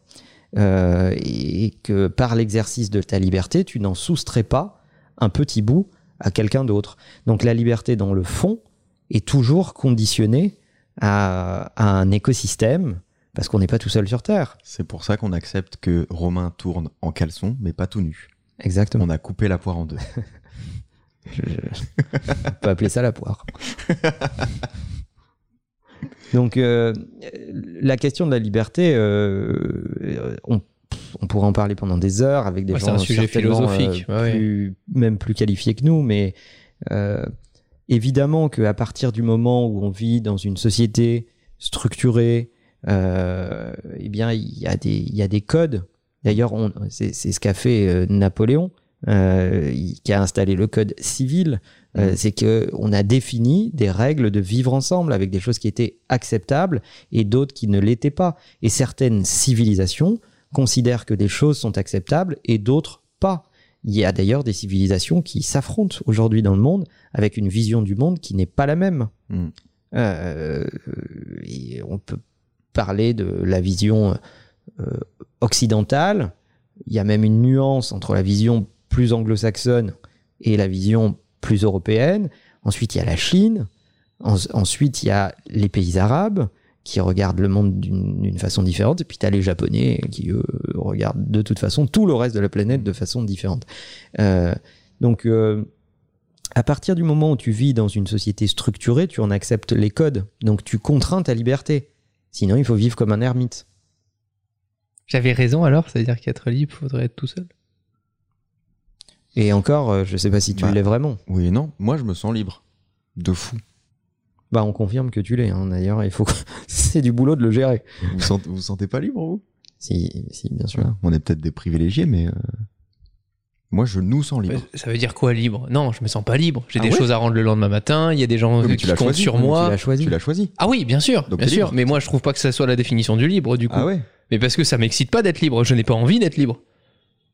Euh, et que par l'exercice de ta liberté, tu n'en soustrais pas un petit bout à quelqu'un d'autre. Donc la liberté dans le fond est toujours conditionnée à, à un écosystème, parce qu'on n'est pas tout seul sur Terre. C'est pour ça qu'on accepte que Romain tourne en caleçon, mais pas tout nu. Exactement. On a coupé la poire en deux. <laughs> Je- On peut appeler ça la poire. Donc, euh, la question de la liberté, euh, on, on pourrait en parler pendant des heures avec des Ouais, gens un sujet philosophique, euh, ouais. même plus qualifiés que nous, mais euh, évidemment qu'à partir du moment où on vit dans une société structurée, euh, eh bien, il y a des, il y a des codes. D'ailleurs, c'est ce qu'a fait euh, Napoléon, euh, qui a installé le code civil. Euh, c'est que on a défini des règles de vivre ensemble avec des choses qui étaient acceptables et d'autres qui ne l'étaient pas. Et certaines civilisations considèrent que des choses sont acceptables et d'autres pas. Il y a d'ailleurs des civilisations qui s'affrontent aujourd'hui dans le monde avec une vision du monde qui n'est pas la même. Mm. Euh, et on peut parler de la vision occidentale. Il y a même une nuance entre la vision plus anglo-saxonne et la vision plus européenne. Ensuite, il y a la Chine. En- ensuite, il y a les pays arabes qui regardent le monde d'une façon différente. Et puis, tu as les Japonais qui, regardent de toute façon tout le reste de la planète de façon différente. Euh, donc, euh, à partir du moment où tu vis dans une société structurée, tu en acceptes les codes. Donc, tu contrains ta liberté. Sinon, il faut vivre comme un ermite. J'avais raison alors, c'est-à-dire qu'être libre, faudrait être tout seul? Et encore, euh, je sais pas si tu Bah. l'es vraiment. Oui et non, moi je me sens libre. De fou. Bah, on confirme que tu l'es. hein. D'ailleurs, il faut. que- <laughs> C'est du boulot de le gérer. Vous sentez, vous sentez pas libre, vous? Si, si, bien sûr. Voilà. On est peut-être des privilégiés, mais euh, moi je nous sens libre. Ça veut dire quoi libre? Non, je me sens pas libre. J'ai Ah des ouais? choses à rendre le lendemain matin. Il y a des gens qui comptent choisi. sur mais Tu moi. l'as choisi. Tu l'as choisi. Ah oui, bien sûr, Donc bien sûr. libre. Mais moi, je trouve pas que ça soit la définition du libre, du coup. Ah ouais Mais parce que ça m'excite pas d'être libre. Je n'ai pas envie d'être libre.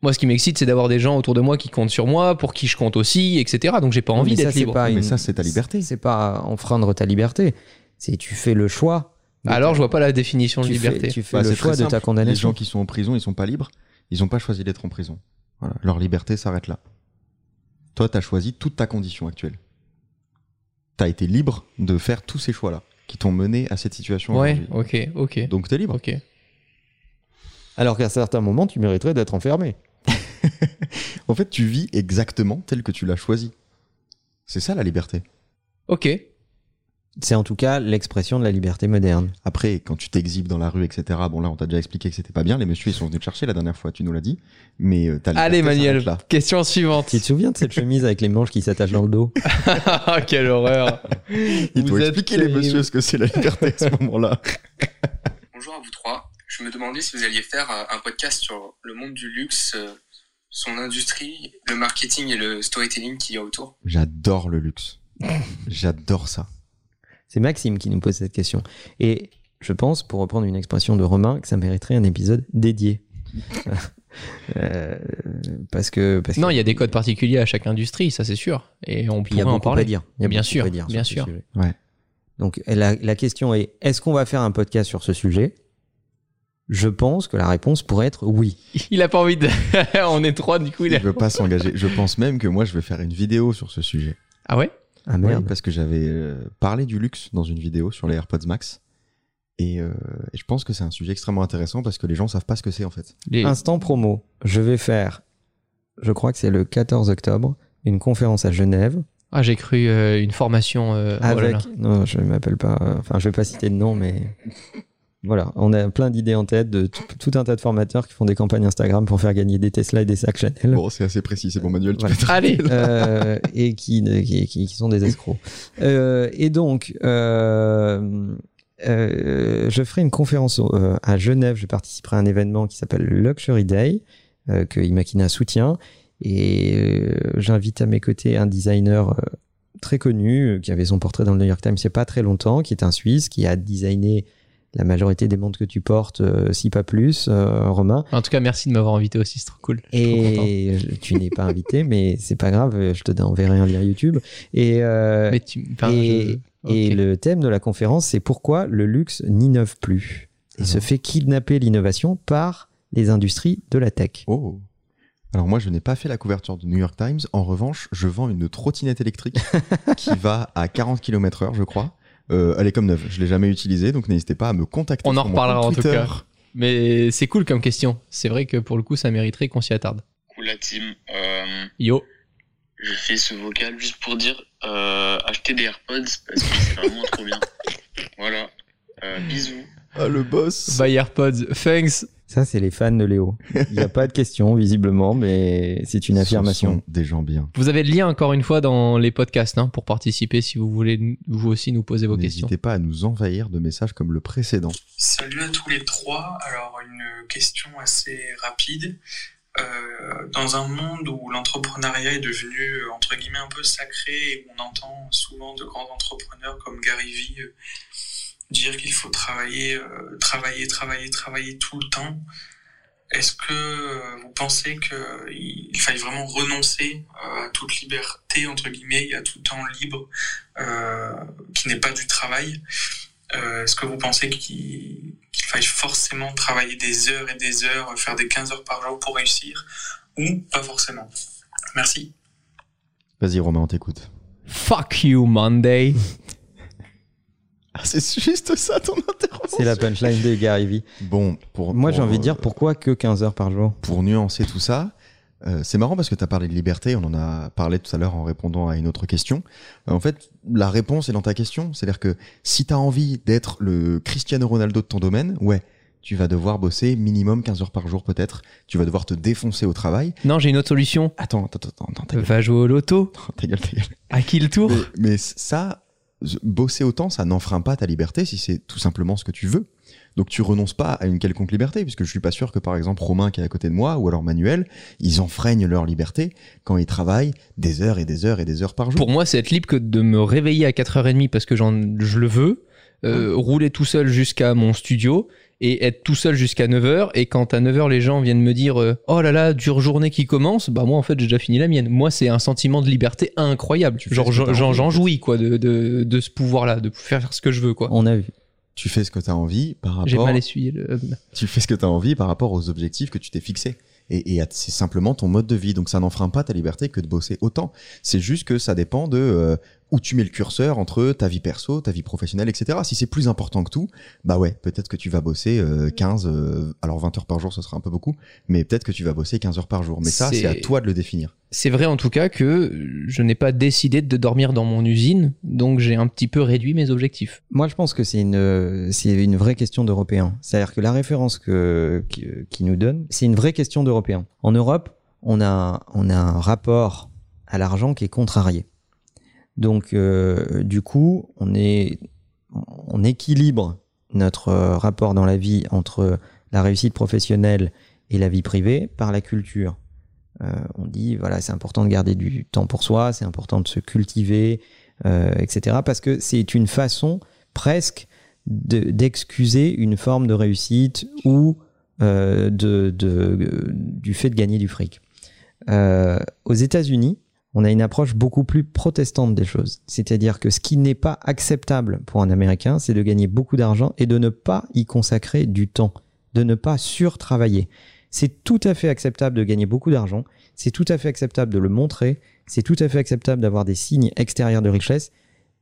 Moi, ce qui m'excite, c'est d'avoir des gens autour de moi qui comptent sur moi, pour qui je compte aussi, etc. Donc, j'ai pas envie d'être libre. pas Mais ça, c'est ta liberté. C'est pas enfreindre ta liberté. C'est tu fais le choix. de Alors, ta- je vois pas la définition de tu liberté. Fais, tu fais Bah, le choix de ta simple. Les condamnation. gens qui sont en prison, ils sont pas libres. Ils ont pas choisi d'être en prison. Voilà. Leur liberté s'arrête là. Toi, t'as choisi toute ta condition actuelle. T'as été libre de faire tous ces choix-là qui t'ont mené à cette situation Ouais, ok, ok. Donc t'es libre. Ok. Alors qu'à certains moments, tu mériterais d'être enfermé. <laughs> En fait, tu vis exactement tel que tu l'as choisi. C'est ça la liberté. Ok. C'est en tout cas l'expression de la liberté moderne. Après, quand tu t'exhibes dans la rue, etc. Bon là, on t'a déjà expliqué que c'était pas bien. Les messieurs, ils sont venus te chercher la dernière fois. Tu nous l'as dit. Mais euh, ta liberté Allez, Manuel, là. question suivante. Tu te souviens de cette chemise avec les manches qui s'attachent dans le dos? <laughs> Ah, quelle horreur. <laughs> T'ont êtes expliqué les messieurs ce que c'est la liberté à ce moment-là. Bonjour à vous trois. Je me demandais si vous alliez faire un podcast sur le monde du luxe, euh, son industrie, le marketing et le storytelling qu'il y a autour. J'adore le luxe. <laughs> J'adore ça. C'est Maxime qui nous pose cette question. Et je pense, pour reprendre une expression de Romain, que ça mériterait un épisode dédié. <laughs> Euh, parce que. Parce Non, que- il y a des codes particuliers à chaque industrie, ça c'est sûr. Et on Puis il y a pourrait en parler. dire. Il y a Bien beaucoup sûr, à dire bien sûr. Ouais. Donc la, la question est est-ce qu'on va faire un podcast sur ce sujet? Je pense que la réponse pourrait être oui. <laughs> Il a pas envie de. <laughs> on est trois, du coup, il Il a. veut pas s'engager. Je pense même que moi, je vais faire une vidéo sur ce sujet. Ah ouais? Ah Oui, merde. parce que j'avais euh, parlé du luxe dans une vidéo sur les AirPods Max. Et, euh, et je pense que c'est un sujet extrêmement intéressant parce que les gens savent pas ce que c'est en fait. Les- Instant promo. Je vais faire, je crois que c'est le 14 octobre, une conférence à Genève Ah, j'ai cru euh, une formation. euh, oh là avec. là. Non, je ne m'appelle pas. euh, Enfin, je vais pas citer de nom, mais. Voilà, on a plein d'idées en tête de tout, un tas de formateurs qui font des campagnes Instagram pour faire gagner des Tesla et des sacs Chanel. Bon, c'est assez précis, c'est bon, Manuel. Tu Voilà. peux te- Allez Euh, et qui, qui, qui- qui sont des escrocs. Euh, et donc, euh, euh, je ferai une conférence au- euh, à Genève. Je participerai à un événement qui s'appelle le Luxury Day, euh, que Imakina soutient. Et euh, j'invite à mes côtés un designer euh, très connu, qui avait son portrait dans le New York Times il n'y a pas très longtemps, qui est un Suisse, qui a designé la majorité des montres que tu portes, euh, si pas plus, euh, Romain. En tout cas, merci de m'avoir invité aussi, c'est trop cool. Je suis trop content. Et tu n'es pas invité, <laughs> mais c'est pas grave, je te enverrai un lien YouTube. Et, euh, Mais tu- et, je- et ok. le thème de la conférence, c'est pourquoi le luxe n'innove plus et se fait kidnapper l'innovation par les industries de la tech. Oh. Alors moi, je n'ai pas fait la couverture du New York Times. En revanche, je vends une trottinette électrique <laughs> qui va à 40 km heure, je crois. Euh, elle est comme neuve. Je l'ai jamais utilisée, donc n'hésitez pas à me contacter. On en reparlera en tout cas. Mais c'est cool comme question. C'est vrai que pour le coup, ça mériterait qu'on s'y attarde. Coucou la team. Euh, Yo. je fais ce vocal juste pour dire euh, achetez des AirPods parce que c'est vraiment trop bien. <laughs> Voilà. Euh, bisous. Ah, le boss. Bye AirPods. Thanks. Ça, c'est les fans de Léo. Il n'y a pas de question, visiblement, mais c'est une Ce affirmation. sont des gens bien. Vous avez le lien encore une fois dans les podcasts hein, pour participer si vous voulez vous aussi nous poser vos questions. N'hésitez pas à nous envahir de messages comme le précédent. Salut à tous les trois. Alors une question assez rapide. Euh, dans un monde où l'entrepreneuriat est devenu euh, entre guillemets un peu sacré et où on entend souvent de grands entrepreneurs comme Gary Vee euh, dire qu'il faut travailler, euh, travailler, travailler, travailler tout le temps. Est-ce que euh, vous pensez qu'il faille vraiment renoncer euh, à toute liberté entre guillemets et à tout temps libre euh, qui n'est pas du travail? Euh, Est-ce que vous pensez qu'il qu'il faille forcément travailler des heures et des heures, faire des 15 heures par jour pour réussir, ou pas forcément? Merci. Vas-y, Romain, on t'écoute. Fuck you Monday. <laughs> Ah, c'est juste ça ton intervention. C'est la punchline de Gary Vee. Bon, pour Moi, j'ai envie de euh, dire pourquoi que 15 heures par jour? pour nuancer tout ça, euh, c'est marrant parce que tu as parlé de liberté, on en a parlé tout à l'heure en répondant à une autre question. Euh, en fait, la réponse est dans ta question, c'est-à-dire que si tu as envie d'être le Cristiano Ronaldo de ton domaine, ouais, tu vas devoir bosser minimum 15 heures par jour peut-être, tu vas devoir te défoncer au travail. Non, j'ai une autre solution. Attends, attends, attends, attends, ta gueule, Va jouer au loto. <laughs> ta gueule, ta gueule. À qui le tour? Mais, mais ça, bosser autant, ça n'enfreint pas ta liberté si c'est tout simplement ce que tu veux. Donc tu renonces pas à une quelconque liberté, puisque je suis pas sûr que par exemple Romain qui est à côté de moi, ou alors Manuel, ils enfreignent leur liberté quand ils travaillent des heures et des heures et des heures par jour. Pour moi, c'est être libre que de me réveiller à 4h30 parce que j'en, je le veux, euh, rouler tout seul jusqu'à mon studio et être tout seul jusqu'à 9h. Et quand à 9h, les gens viennent me dire euh, Oh là là, dure journée qui commence, bah moi, en fait, j'ai déjà fini la mienne. Moi, c'est un sentiment de liberté incroyable. Tu Genre, j'en, jouis, quoi, de, de, de ce pouvoir-là, de faire ce que je veux, quoi. On a vu. Tu fais ce que tu as envie par J'ai rapport mal essuyé le. tu fais ce que tu as envie par rapport aux objectifs que tu t'es fixés. Et, c'est simplement ton mode de vie. Donc ça n'enfreint pas ta liberté que de bosser autant. C'est juste que ça dépend de euh, où tu mets le curseur entre ta vie perso, ta vie professionnelle, etc. Si c'est plus important que tout, bah ouais, peut-être que tu vas bosser euh, 15, euh, alors 20 heures par jour, ce sera un peu beaucoup, mais peut-être que tu vas bosser 15 heures par jour. Mais ça, C'est- à toi de le définir. C'est vrai en tout cas que je n'ai pas décidé de dormir dans mon usine, donc j'ai un petit peu réduit mes objectifs. Moi, je pense que c'est une, c'est une vraie question d'Européens. C'est-à-dire que la référence que, qui, qui nous donne, c'est une vraie question d'Européens. En Europe, on a, on a un rapport à l'argent qui est contrarié. Donc, euh, du coup, on, est, on équilibre notre euh, rapport dans la vie entre la réussite professionnelle et la vie privée par la culture. Euh, on dit, voilà, c'est important de garder du temps pour soi, c'est important de se cultiver, euh, etc. Parce que c'est une façon presque de- d'excuser une forme de réussite ou euh, de, de- du fait de gagner du fric. Euh, aux États-Unis, on a une approche beaucoup plus protestante des choses. C'est-à-dire que ce qui n'est pas acceptable pour un Américain, c'est de gagner beaucoup d'argent et de ne pas y consacrer du temps, de ne pas surtravailler. C'est tout à fait acceptable de gagner beaucoup d'argent, c'est tout à fait acceptable de le montrer, c'est tout à fait acceptable d'avoir des signes extérieurs de richesse,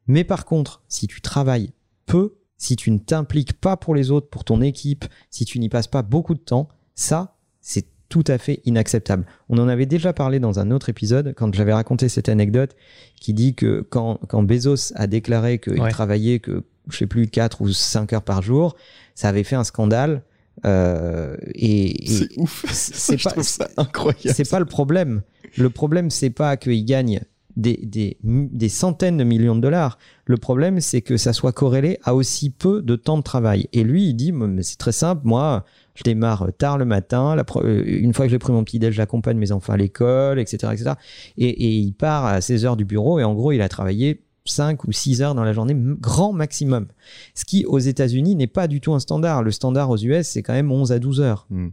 mais par contre, si tu travailles peu, si tu ne t'impliques pas pour les autres, pour ton équipe, si tu n'y passes pas beaucoup de temps, ça, c'est tout à fait inacceptable. On en avait déjà parlé dans un autre épisode quand j'avais raconté cette anecdote qui dit que quand, quand Bezos a déclaré qu'il Ouais. travaillait que, je sais plus, 4 ou 5 heures par jour, ça avait fait un scandale. euh, et, et C'est ouf. c'est <laughs> pas- incroyable. c'est pas le problème. Le problème, c'est pas qu'il gagne des, des, des centaines de millions de dollars. Le problème, c'est que ça soit corrélé à aussi peu de temps de travail. Et lui, il dit, c'est très simple, moi, je démarre tard le matin, la euh, une fois que j'ai pris mon petit déj, j'accompagne mes enfants à l'école, etc., etc. Et, et il part à 16 heures du bureau et en gros, il a travaillé 5 ou 6 heures dans la journée, grand maximum. Ce qui, aux États-Unis, n'est pas du tout un standard. Le standard aux US, c'est quand même 11 à 12 heures. Hmm.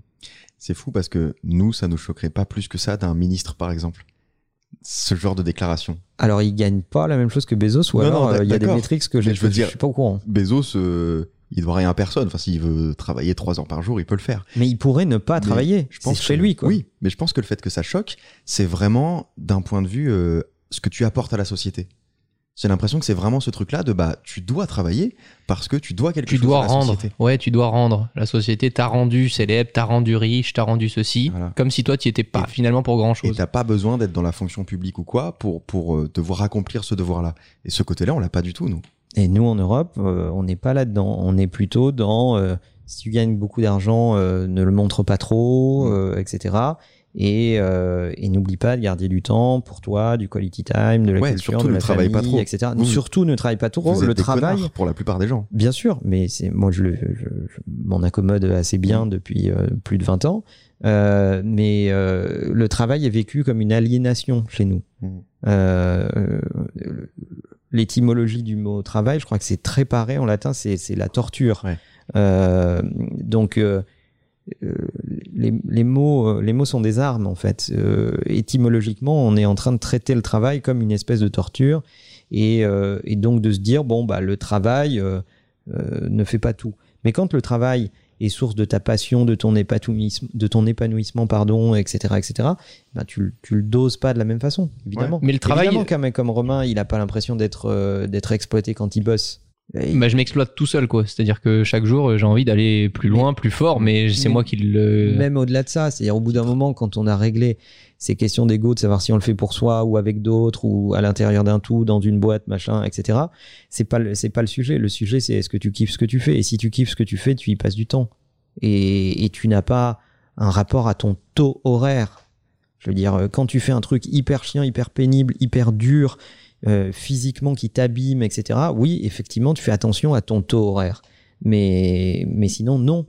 C'est fou parce que nous, ça nous choquerait pas plus que ça d'un ministre, par exemple. Ce genre de déclaration. Alors, ils gagnent pas la même chose que Bezos, ou Non, alors euh, il y a des métriques que Mais je, veux dire- je suis pas au courant. Bezos, euh, il doit rien à personne. Enfin, s'il veut travailler trois heures par jour, il peut le faire. Mais il pourrait ne pas Mais travailler. Je pense chez que- lui, quoi. Oui, mais je pense que le fait que ça choque, c'est vraiment d'un point de vue euh, ce que tu apportes à la société. J'ai l'impression que c'est vraiment ce truc-là de bah tu dois travailler parce que tu dois quelque Tu chose dois à la rendre. société. Ouais, tu dois rendre. La société t'a rendu célèbre, t'a rendu riche, t'a rendu ceci. Voilà. Comme si toi, tu étais pas Et- finalement pour grand Et chose. t'as pas besoin d'être dans la fonction publique ou quoi pour pour euh, devoir accomplir ce devoir-là. Et ce côté-là, on l'a pas du tout nous. Et nous, en Europe, euh, on n'est pas là-dedans. On est plutôt dans euh, si tu gagnes beaucoup d'argent, euh, ne le montre pas trop, Mm. euh, etc. Et, euh, et n'oublie pas de garder du temps pour toi, du quality time, de la Ouais, culture, surtout de ne la travaille famille, pas trop. etc. Vous- surtout ne travaille pas trop. Vous êtes le des travail, pour la plupart des gens. Bien sûr, mais c'est moi je, le- je, je m'en accommode assez bien depuis euh, plus de 20 ans. Euh, mais le travail est vécu comme une aliénation chez nous. Euh, L'étymologie du mot travail, je crois que c'est tréparer en latin, c'est la torture. Ouais. Donc les, les mots, euh, les mots sont des armes en fait. Euh, étymologiquement, on est en train de traiter le travail comme une espèce de torture et, euh, et donc de se dire bon bah le travail euh, euh, ne fait pas tout. Mais quand le travail est source de ta passion, de ton épanouissement, de ton épanouissement pardon, etc., etc., ben tu, le- tu le doses pas de la même façon, évidemment. Mais le travail- Évidemment qu'un mec comme Romain, il a pas l'impression d'être euh, d'être exploité quand il bosse. Bah, je m'exploite tout seul, quoi. C'est-à-dire que chaque jour, j'ai envie d'aller plus loin, plus fort, mais c'est moi qui le. Même au-delà de ça, c'est-à-dire au bout d'un moment, quand on a réglé ces questions d'ego, de savoir si on le fait pour soi ou avec d'autres ou à l'intérieur d'un tout, dans une boîte, machin, etc. C'est pas le- c'est pas le sujet. Le sujet, c'est est-ce que tu kiffes ce que tu fais? Et si tu kiffes ce que tu fais, tu y passes du temps et, et tu n'as pas un rapport à ton taux horaire. Je veux dire, euh, quand tu fais un truc hyper chiant, hyper pénible, hyper dur, euh, physiquement qui t'abîme, etc. Oui, effectivement, tu fais attention à ton taux horaire. Mais, mais sinon, non.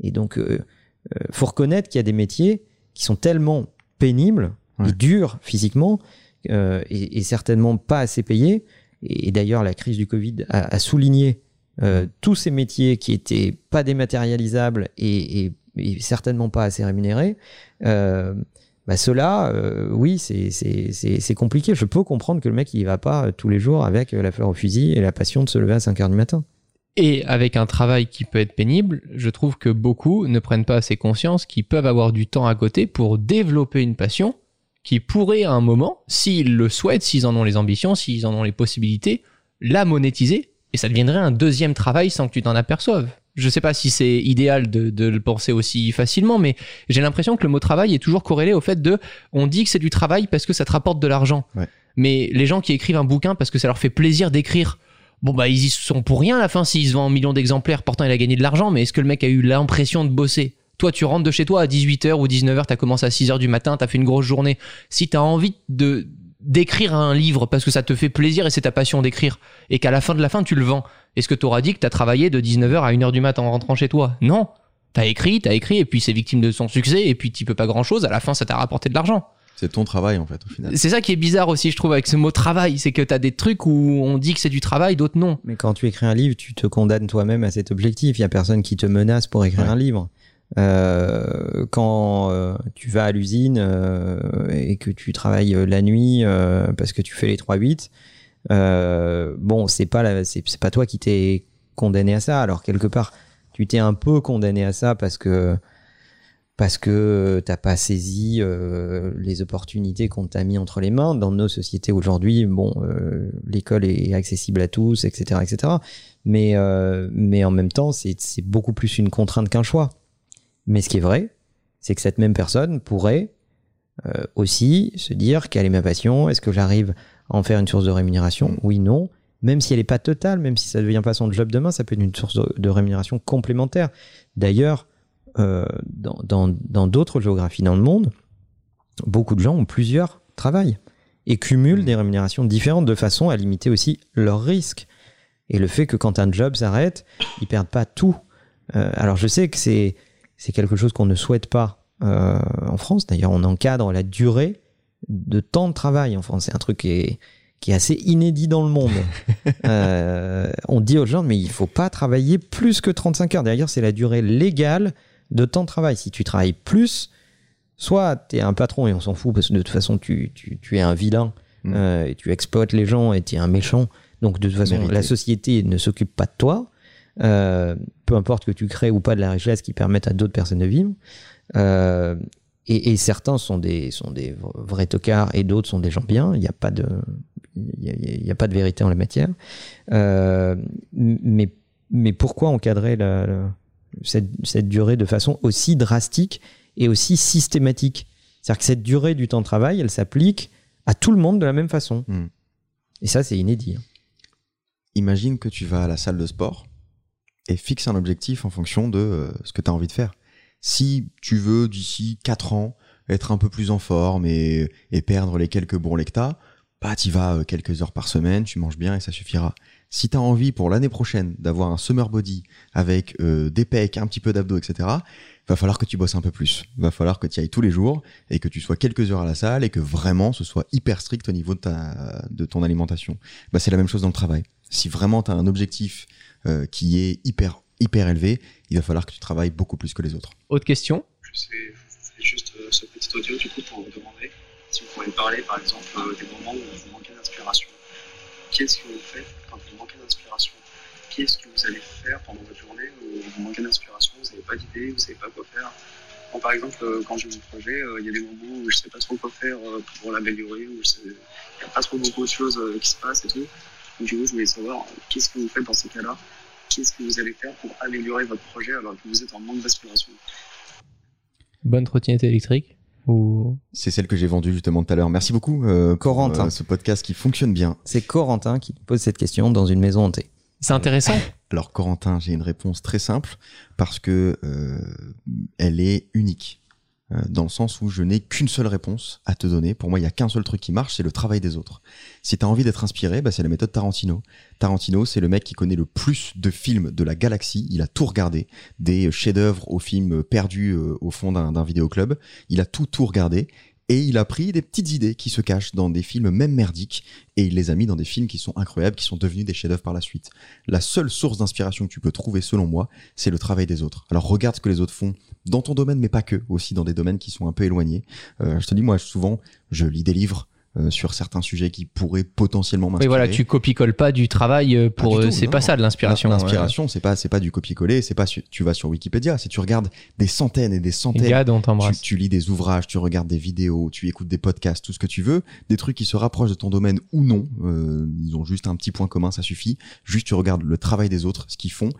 Et donc, euh, euh, faut reconnaître qu'il y a des métiers qui sont tellement pénibles Ouais. et durs physiquement euh, et, et certainement pas assez payés. Et, et d'ailleurs, la crise du Covid a, a souligné euh, tous ces métiers qui étaient pas dématérialisables et, et- et certainement pas assez rémunérés. Euh, bah cela, euh, oui, c'est- compliqué. Je peux comprendre que le mec, il va pas euh, tous les jours avec euh, la fleur au fusil et la passion de se lever à 5 heures du matin. Et avec un travail qui peut être pénible, je trouve que beaucoup ne prennent pas assez conscience qu'ils peuvent avoir du temps à côté pour développer une passion qui pourrait à un moment, s'ils le souhaitent, s'ils en ont les ambitions, s'ils en ont les possibilités, la monétiser et ça deviendrait un deuxième travail sans que tu t'en aperçoives. Je sais pas si c'est idéal de, de le penser aussi facilement, mais j'ai l'impression que le mot travail est toujours corrélé au fait de on dit que c'est du travail parce que ça te rapporte de l'argent. Ouais. Mais les gens qui écrivent un bouquin parce que ça leur fait plaisir d'écrire, Bon bah ils y sont pour rien à la fin s'ils se vendent en millions d'exemplaires, pourtant il a gagné de l'argent, mais est-ce que le mec a eu l'impression de bosser? Toi tu rentres de chez toi à 18h ou 19h, t'as commencé à 6h du matin, t'as fait une grosse journée. Si t'as envie de d'écrire un livre parce que ça te fait plaisir et c'est ta passion d'écrire, et qu'à la fin de la fin tu le vends, est-ce que t'auras dit que t'as travaillé de 19h à 1h du matin en rentrant chez toi? Non T'as écrit, t'as écrit, et puis c'est victime de son succès, et puis tu peux pas grand chose, à la fin ça t'a rapporté de l'argent. C'est ton travail en fait au final. C'est ça qui est bizarre aussi, je trouve, avec ce mot travail, c'est que t'as des trucs où on dit que c'est du travail, d'autres non. Mais quand tu écris un livre, tu te condamnes toi-même à cet objectif. Il y a personne qui te menace pour écrire Ouais. un livre. Euh, quand euh, tu vas à l'usine euh, et que tu travailles la nuit parce que tu fais les 3-8, euh, bon, c'est pas pas toi qui t'es condamné à ça. Alors quelque part, tu t'es un peu condamné à ça parce que parce que t'as pas saisi les opportunités qu'on t'a mis entre les mains dans nos sociétés aujourd'hui. Bon, l'école est accessible à tous, etc., etc. Mais mais en même temps, c'est beaucoup plus une contrainte qu'un choix. Mais ce qui est vrai, c'est que cette même personne pourrait euh, aussi se dire quelle est ma passion, est-ce que j'arrive à en faire une source de rémunération? Oui, non. Même si elle n'est pas totale, même si ça ne devient pas son job demain, ça peut être une source de, de rémunération complémentaire. D'ailleurs, euh, dans dans- dans d'autres géographies dans le monde, beaucoup de gens ont plusieurs travails et cumulent des rémunérations différentes de façon à limiter aussi leurs risques. Et le fait que quand un job s'arrête, ils perdent pas tout. Euh, alors je sais que c'est c'est quelque chose qu'on ne souhaite pas euh, en France. D'ailleurs, on encadre la durée de temps de travail en France. C'est un truc qui est, qui est assez inédit dans le monde. <laughs> Euh, on dit aux gens, mais il faut pas travailler plus que 35 heures. D'ailleurs, c'est la durée légale de temps de travail. Si tu travailles plus, soit tu es un patron et on s'en fout parce que de toute façon, tu, tu, tu es un vilain Mm. euh, et tu exploites les gens et tu es un méchant. Donc, de toute façon, Mérité. la société ne s'occupe pas de toi. Euh, peu importe que tu crées ou pas de la richesse qui permette à d'autres personnes de vivre. Euh, et, et certains sont des, sont des vrais tocards et d'autres sont des gens bien. Il n'y a pas de, il y a, il y a pas de vérité en la matière. Euh, mais, mais pourquoi encadrer la, la- cette, cette durée de façon aussi drastique et aussi systématique? C'est-à-dire que cette durée du temps de travail, elle s'applique à tout le monde de la même façon. Mm. Et ça, c'est inédit. hein. Imagine que tu vas à la salle de sport et fixe un objectif en fonction de euh, ce que tu as envie de faire. Si tu veux d'ici 4 ans être un peu plus en forme et, et perdre les quelques bourrelets que t'as, bah tu vas euh, quelques heures par semaine, tu manges bien et ça suffira. Si tu as envie pour l'année prochaine d'avoir un summer body avec euh, des pecs, un petit peu d'abdos, etc., va falloir que tu bosses un peu plus. Va falloir que tu ailles tous les jours et que tu sois quelques heures à la salle et que vraiment ce soit hyper strict au niveau de, ta, de ton alimentation. Bah, c'est la même chose dans le travail. Si vraiment tu as un objectif euh, qui est hyper, hyper élevé, il va falloir que tu travailles beaucoup plus que les autres. Autre question? Je sais, juste euh, ce petit audio du coup pour vous demander si vous pouvez me parler par exemple euh, des moments où vous manquez d'inspiration. Qu'est-ce que vous faites quand vous manquez d'inspiration? Qu'est-ce que vous allez faire pendant votre journée où vous manquez d'inspiration, vous n'avez pas d'idée, vous savez pas quoi faire Bon, Par exemple, euh, quand j'ai mon projet, euh, il y a des moments où je sais pas trop quoi faire euh, pour l'améliorer, où il n'y a pas trop beaucoup de choses euh, qui se passent et tout. Donc du coup, je voulais savoir euh, qu'est-ce que vous faites dans ces cas-là? Qu'est-ce que vous allez faire pour améliorer votre projet alors que vous êtes en manque d'inspiration Bonne trottinette électrique ou C'est celle que j'ai vendue justement tout à l'heure. Merci beaucoup, euh, pour, Corentin. euh, ce podcast qui fonctionne bien. C'est Corentin qui pose cette question dans une maison hantée. C'est intéressant. <laughs> Alors Corentin, j'ai une réponse très simple parce que euh, elle est unique. Euh, dans le sens où je n'ai qu'une seule réponse à te donner. Pour moi, il y a qu'un seul truc qui marche, c'est le travail des autres. Si tu as envie d'être inspiré, bah, c'est la méthode Tarantino. Tarantino, c'est le mec qui connaît le plus de films de la galaxie. Il a tout regardé, des chefs-d'œuvre aux films perdus euh, au fond d'un vidéoclub. Il a tout tout regardé et il a pris des petites idées qui se cachent dans des films même merdiques et il les a mis dans des films qui sont incroyables, qui sont devenus des chefs-d'œuvre par la suite. La seule source d'inspiration que tu peux trouver, selon moi, c'est le travail des autres. Alors regarde ce que les autres font dans ton domaine, mais pas que, aussi dans des domaines qui sont un peu éloignés. Euh, je te dis, moi, souvent, je lis des livres euh, sur certains sujets qui pourraient potentiellement m'inspirer. voilà, tu copie-colles pas du travail euh, pour. Tout, c'est pas ça de l'inspiration. L'in- L'inspiration, c'est pas c'est pas du copier-coller, c'est pas tu vas sur Wikipédia, c'est tu regardes des centaines et des centaines. On tu, tu lis des ouvrages, tu regardes des vidéos, tu écoutes des podcasts, tout ce que tu veux, des trucs qui se rapprochent de ton domaine ou non. euh, ils ont juste un petit point commun, ça suffit. Juste tu regardes le travail des autres, ce qu'ils font,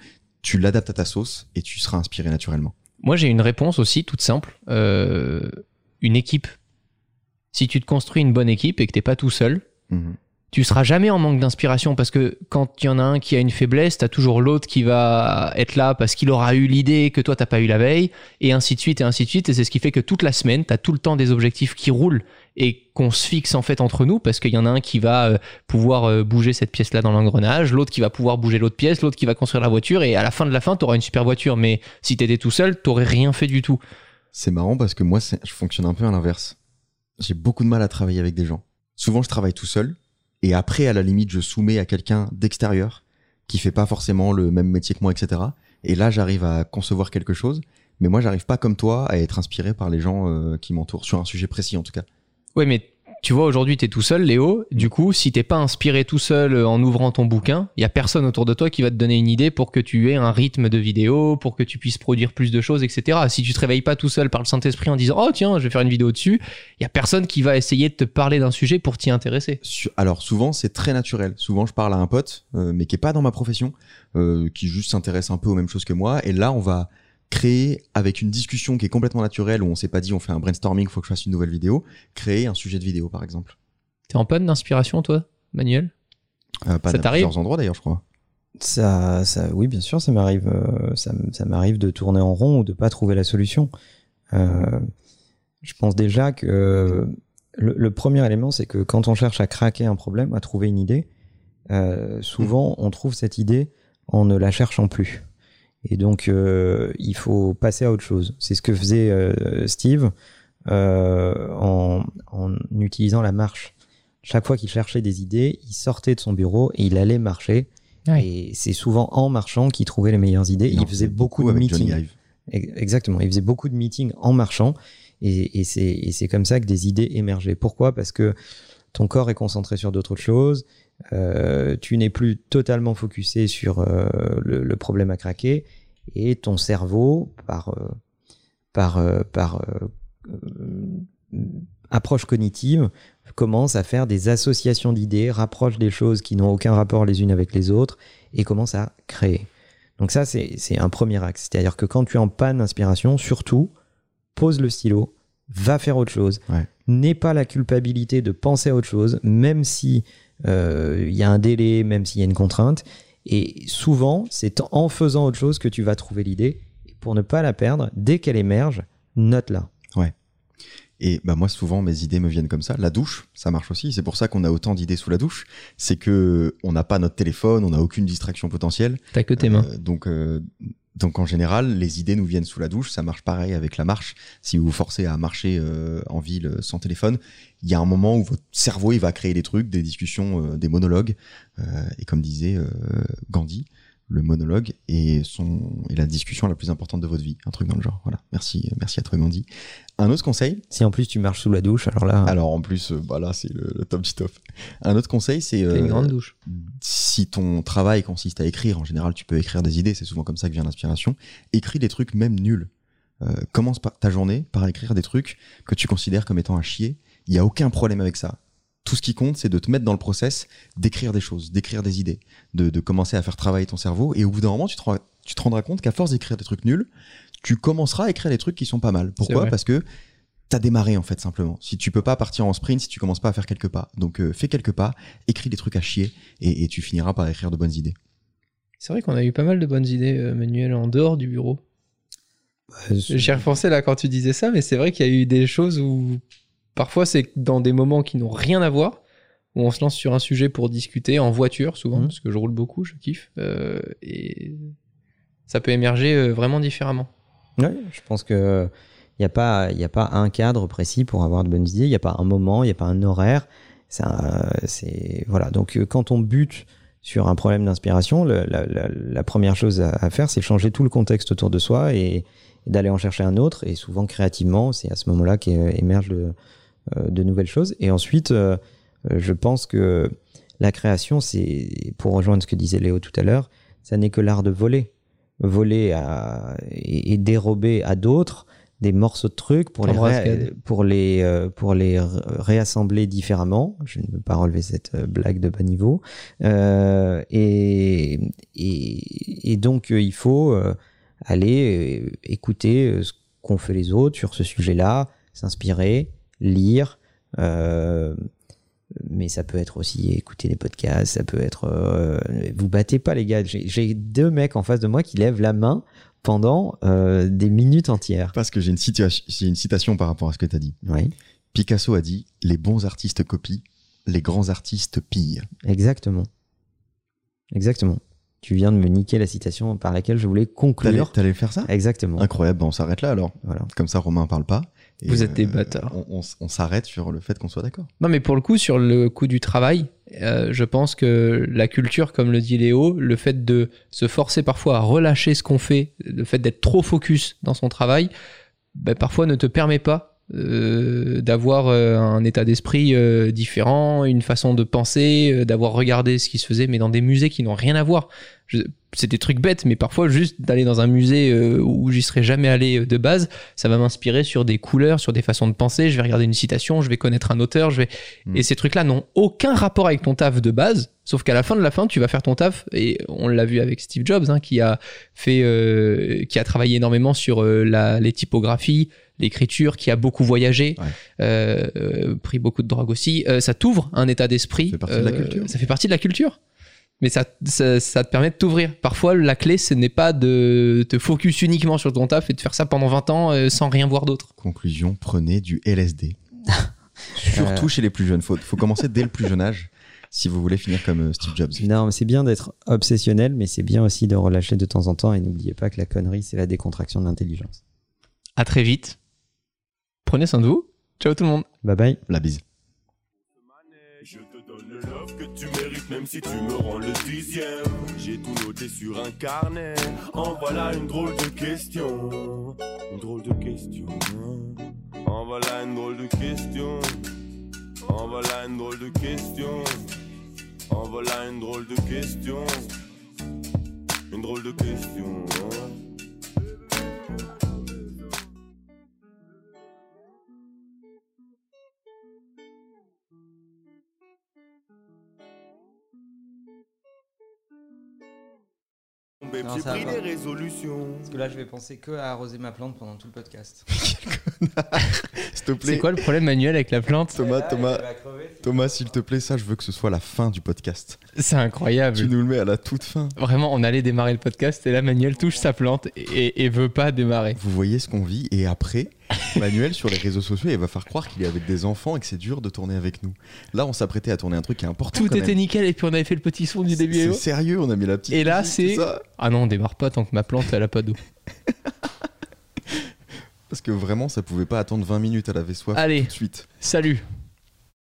tu l'adaptes à ta sauce et tu seras inspiré naturellement. Moi, j'ai une réponse aussi toute simple. Euh, une équipe. Si tu te construis une bonne équipe et que t'es pas tout seul, Mhm. tu seras jamais en manque d'inspiration parce que quand il y en a un qui a une faiblesse, t'as toujours l'autre qui va être là parce qu'il aura eu l'idée que toi t'as pas eu la veille et ainsi de suite et ainsi de suite et c'est ce qui fait que toute la semaine t'as tout le temps des objectifs qui roulent et qu'on se fixe en fait entre nous parce qu'il y en a un qui va euh, pouvoir euh, bouger cette pièce là dans l'engrenage, l'autre qui va pouvoir bouger l'autre pièce, l'autre qui va construire la voiture et à la fin de la fin t'auras une super voiture mais si t'étais tout seul t'aurais rien fait du tout. C'est marrant parce que moi, je fonctionne un peu à l'inverse. J'ai beaucoup de mal à travailler avec des gens. Souvent, je travaille tout seul. Et après, à la limite, je soumets à quelqu'un d'extérieur qui fait pas forcément le même métier que moi, etc. Et là, j'arrive à concevoir quelque chose. Mais moi, j'arrive pas comme toi à être inspiré par les gens euh, qui m'entourent, sur un sujet précis en tout cas. Ouais, mais tu vois, aujourd'hui, t'es tout seul, Léo. Du coup, si t'es pas inspiré tout seul euh, en ouvrant ton bouquin, il y a personne autour de toi qui va te donner une idée pour que tu aies un rythme de vidéo, pour que tu puisses produire plus de choses, etc. Si tu te réveilles pas tout seul par le Saint-Esprit en disant, oh tiens, je vais faire une vidéo dessus, il y a personne qui va essayer de te parler d'un sujet pour t'y intéresser. Alors souvent c'est très naturel. Souvent je parle à un pote, euh, mais qui est pas dans ma profession, euh, qui juste s'intéresse un peu aux mêmes choses que moi. Et là on va créer avec une discussion qui est complètement naturelle où on s'est pas dit on fait un brainstorming, faut que je fasse une nouvelle vidéo, créer un sujet de vidéo par exemple. T'es en panne d'inspiration, toi, Manuel? Euh, pas Ça t'arrive? plusieurs endroits d'ailleurs je crois. Ça, ça, oui, bien sûr, ça m'arrive, euh, ça, m'arrive de tourner en rond ou de pas trouver la solution. Euh, je pense déjà que le, le premier élément, c'est que quand on cherche à craquer un problème, à trouver une idée, euh, souvent on trouve cette idée en ne la cherchant plus. Et donc, euh, il faut passer à autre chose. C'est ce que faisait euh, Steve euh, en, en utilisant la marche. chaque fois qu'il cherchait des idées, il sortait de son bureau et il allait marcher. Ouais. Et c'est souvent en marchant qu'il trouvait les meilleures idées. Il faisait beaucoup, beaucoup de meetings. Exactement. Il faisait beaucoup de meetings en marchant. Et, et c'est et c'est comme ça que des idées émergeaient. Pourquoi? Parce que ton corps est concentré sur d'autres choses. Euh, tu n'es plus totalement focusé sur euh, le, le problème à craquer. Et ton cerveau, par, euh, par, par approche cognitive, commence à faire des associations d'idées, rapproche des choses qui n'ont aucun rapport les unes avec les autres et commence à créer. Donc ça, c'est c'est un premier axe. C'est-à-dire que quand tu es en panne d'inspiration, surtout, pose le stylo, va faire autre chose. Ouais. N'aie pas la culpabilité de penser à autre chose, même si il y a un délai, même s'il y a une contrainte. Et souvent, c'est en faisant autre chose que tu vas trouver l'idée. Et pour ne pas la perdre, dès qu'elle émerge, note-la. Et bah moi souvent mes idées me viennent comme ça. La douche, ça marche aussi. C'est pour ça qu'on a autant d'idées sous la douche. C'est que on n'a pas notre téléphone, on n'a aucune distraction potentielle. T'as que tes mains. Euh, donc euh, donc en général, les idées nous viennent sous la douche. Ça marche pareil avec la marche. Si vous vous forcez à marcher euh, en ville euh, sans téléphone, il y a un moment où votre cerveau il va créer des trucs, des discussions, euh, des monologues. Et comme disait Gandhi, le monologue son est la discussion la plus importante de votre vie. Un truc dans le genre. Voilà. Merci merci à toi Gandhi. Un autre conseil, Si en plus tu marches sous la douche, alors là, alors en plus, euh, bah là c'est le, le top du top. Un autre conseil, c'est une euh, grande douche. si ton travail consiste à écrire, en général tu peux écrire des idées, c'est souvent comme ça que vient l'inspiration. Écris des trucs même nuls. Euh, commence par ta journée par écrire des trucs que tu considères comme étant à chier. Il y a aucun problème avec ça. Tout ce qui compte, c'est de te mettre dans le process, d'écrire des choses, d'écrire des idées, de, de commencer à faire travailler ton cerveau. Et au bout d'un moment, tu te, rends- tu te rendras compte qu'à force d'écrire des trucs nuls, tu commenceras à écrire des trucs qui sont pas mal. Pourquoi? Parce que t'as démarré en fait simplement. Si tu peux pas partir en sprint, si tu commences pas à faire quelques pas, donc euh, fais quelques pas, écris des trucs à chier et, et tu finiras par écrire de bonnes idées. C'est vrai qu'on a eu pas mal de bonnes idées, euh, Manuel, en dehors du bureau. euh, J'y là quand tu disais ça, mais c'est vrai qu'il y a eu des choses où parfois c'est dans des moments qui n'ont rien à voir, où on se lance sur un sujet pour discuter, en voiture souvent, Mhm. parce que je roule beaucoup, je kiffe, euh, et ça peut émerger euh, vraiment différemment. Ouais, je pense que il n'y a, pas- y a pas un cadre précis pour avoir de bonnes idées, il n'y a pas un moment, il n'y a pas un horaire. C'est voilà. Donc euh, quand on bute sur un problème d'inspiration, le- la, la- la première chose à, à faire, c'est changer tout le contexte autour de soi et, et d'aller en chercher un autre. Et souvent créativement, c'est à ce moment-là qu'émergent de, euh, de nouvelles choses. Et ensuite, euh, euh, je pense que la création, c'est pour rejoindre ce que disait Léo tout à l'heure, ça n'est que l'art de voler voler à, et, et dérober à d'autres des morceaux de trucs pour les, ré- pour les, euh, pour les réassembler différemment. Je ne veux pas relever cette euh, blague de bas niveau. Euh, et, et, et donc, euh, il faut euh, aller euh, écouter euh, ce qu'ont fait les autres sur ce sujet-là, s'inspirer, lire. euh, mais ça peut être aussi écouter des podcasts, ça peut être... euh, vous battez pas les gars, j'ai deux mecs en face de moi qui lèvent la main pendant euh, des minutes entières. Parce que j'ai une, une citation par rapport à ce que tu as dit. Oui, Picasso a dit Les bons artistes copient, les grands artistes pillent. exactement. Exactement. Tu viens de me niquer la citation par laquelle je voulais conclure. t'allais faire ça? Exactement. Incroyable, on s'arrête là alors. Voilà. Comme ça, Romain parle pas. Vous êtes des euh, bâtards. On, on s- on s'arrête sur le fait qu'on soit d'accord. Non, mais pour le coup, sur le coup du travail, euh, je pense que la culture, comme le dit Léo, le fait de se forcer parfois à relâcher ce qu'on fait, le fait d'être trop focus dans son travail, ben, parfois ne te permet pas euh, d'avoir euh, un état d'esprit euh, différent, une façon de penser, d'avoir regardé ce qui se faisait, mais dans des musées qui n'ont rien à voir. C'est des trucs bêtes, mais parfois juste d'aller dans un musée où j'y serais jamais allé de base, ça va m'inspirer sur des couleurs, sur des façons de penser. Je vais regarder une citation, je vais connaître un auteur, je vais Mm. et ces trucs-là n'ont aucun rapport avec ton taf de base, sauf qu'à la fin de la fin, tu vas faire ton taf. Et on l'a vu avec Steve Jobs, hein, qui a fait, qui a travaillé énormément sur la, les typographies, l'écriture, qui a beaucoup voyagé, Ouais. euh, pris beaucoup de drogue aussi. Euh, ça t'ouvre un état d'esprit. Ça fait partie de la euh, culture. Ça fait partie de la culture. Mais ça, ça, ça te permet de t'ouvrir. Parfois, la clé, ce n'est pas de te focus uniquement sur ton taf et de faire ça pendant 20 ans euh, sans rien voir d'autre. Conclusion prenez du LSD. <laughs> Surtout chez les plus jeunes. Faut, faut commencer dès le plus jeune âge si vous voulez finir comme Steve Jobs. Non, mais c'est bien d'être obsessionnel, mais c'est bien aussi de relâcher de temps en temps. Et n'oubliez pas que la connerie, c'est la décontraction de l'intelligence. À très vite. Prenez soin de vous. Ciao tout le monde. Bye bye. La bise. Je Même si tu me rends le dixième, j'ai tout noté sur un carnet. En voilà une drôle de question. Une drôle de question. En voilà une drôle de question. En voilà une drôle de question. En voilà une drôle de question. Une drôle de question. J'ai pris des résolutions. Parce que là, je vais penser que à arroser ma plante pendant tout le podcast. <laughs> S'il te plaît. C'est quoi le problème manuel avec la plante Thomas, là, Thomas, crever, Thomas, s'il te plaît, ça, je veux que ce soit la fin du podcast. C'est incroyable. Tu nous le mets à la toute fin. Vraiment, on allait démarrer le podcast et là, Manuel touche sa plante et, et veut pas démarrer. Vous voyez ce qu'on vit et après, <laughs> Manuel sur les réseaux sociaux, il va faire croire qu'il est avec des enfants et que c'est dur de tourner avec nous. Là, on s'apprêtait à tourner un truc qui est important. Tout quand était même. nickel et puis on avait fait le petit son du début. C'est sérieux, on a mis la petite. Et là, c'est. Ah non, on démarre pas tant que ma plante, elle a pas d'eau. <laughs> Parce que vraiment, ça pouvait pas attendre 20 minutes, elle avait soif Allez. tout de suite. Salut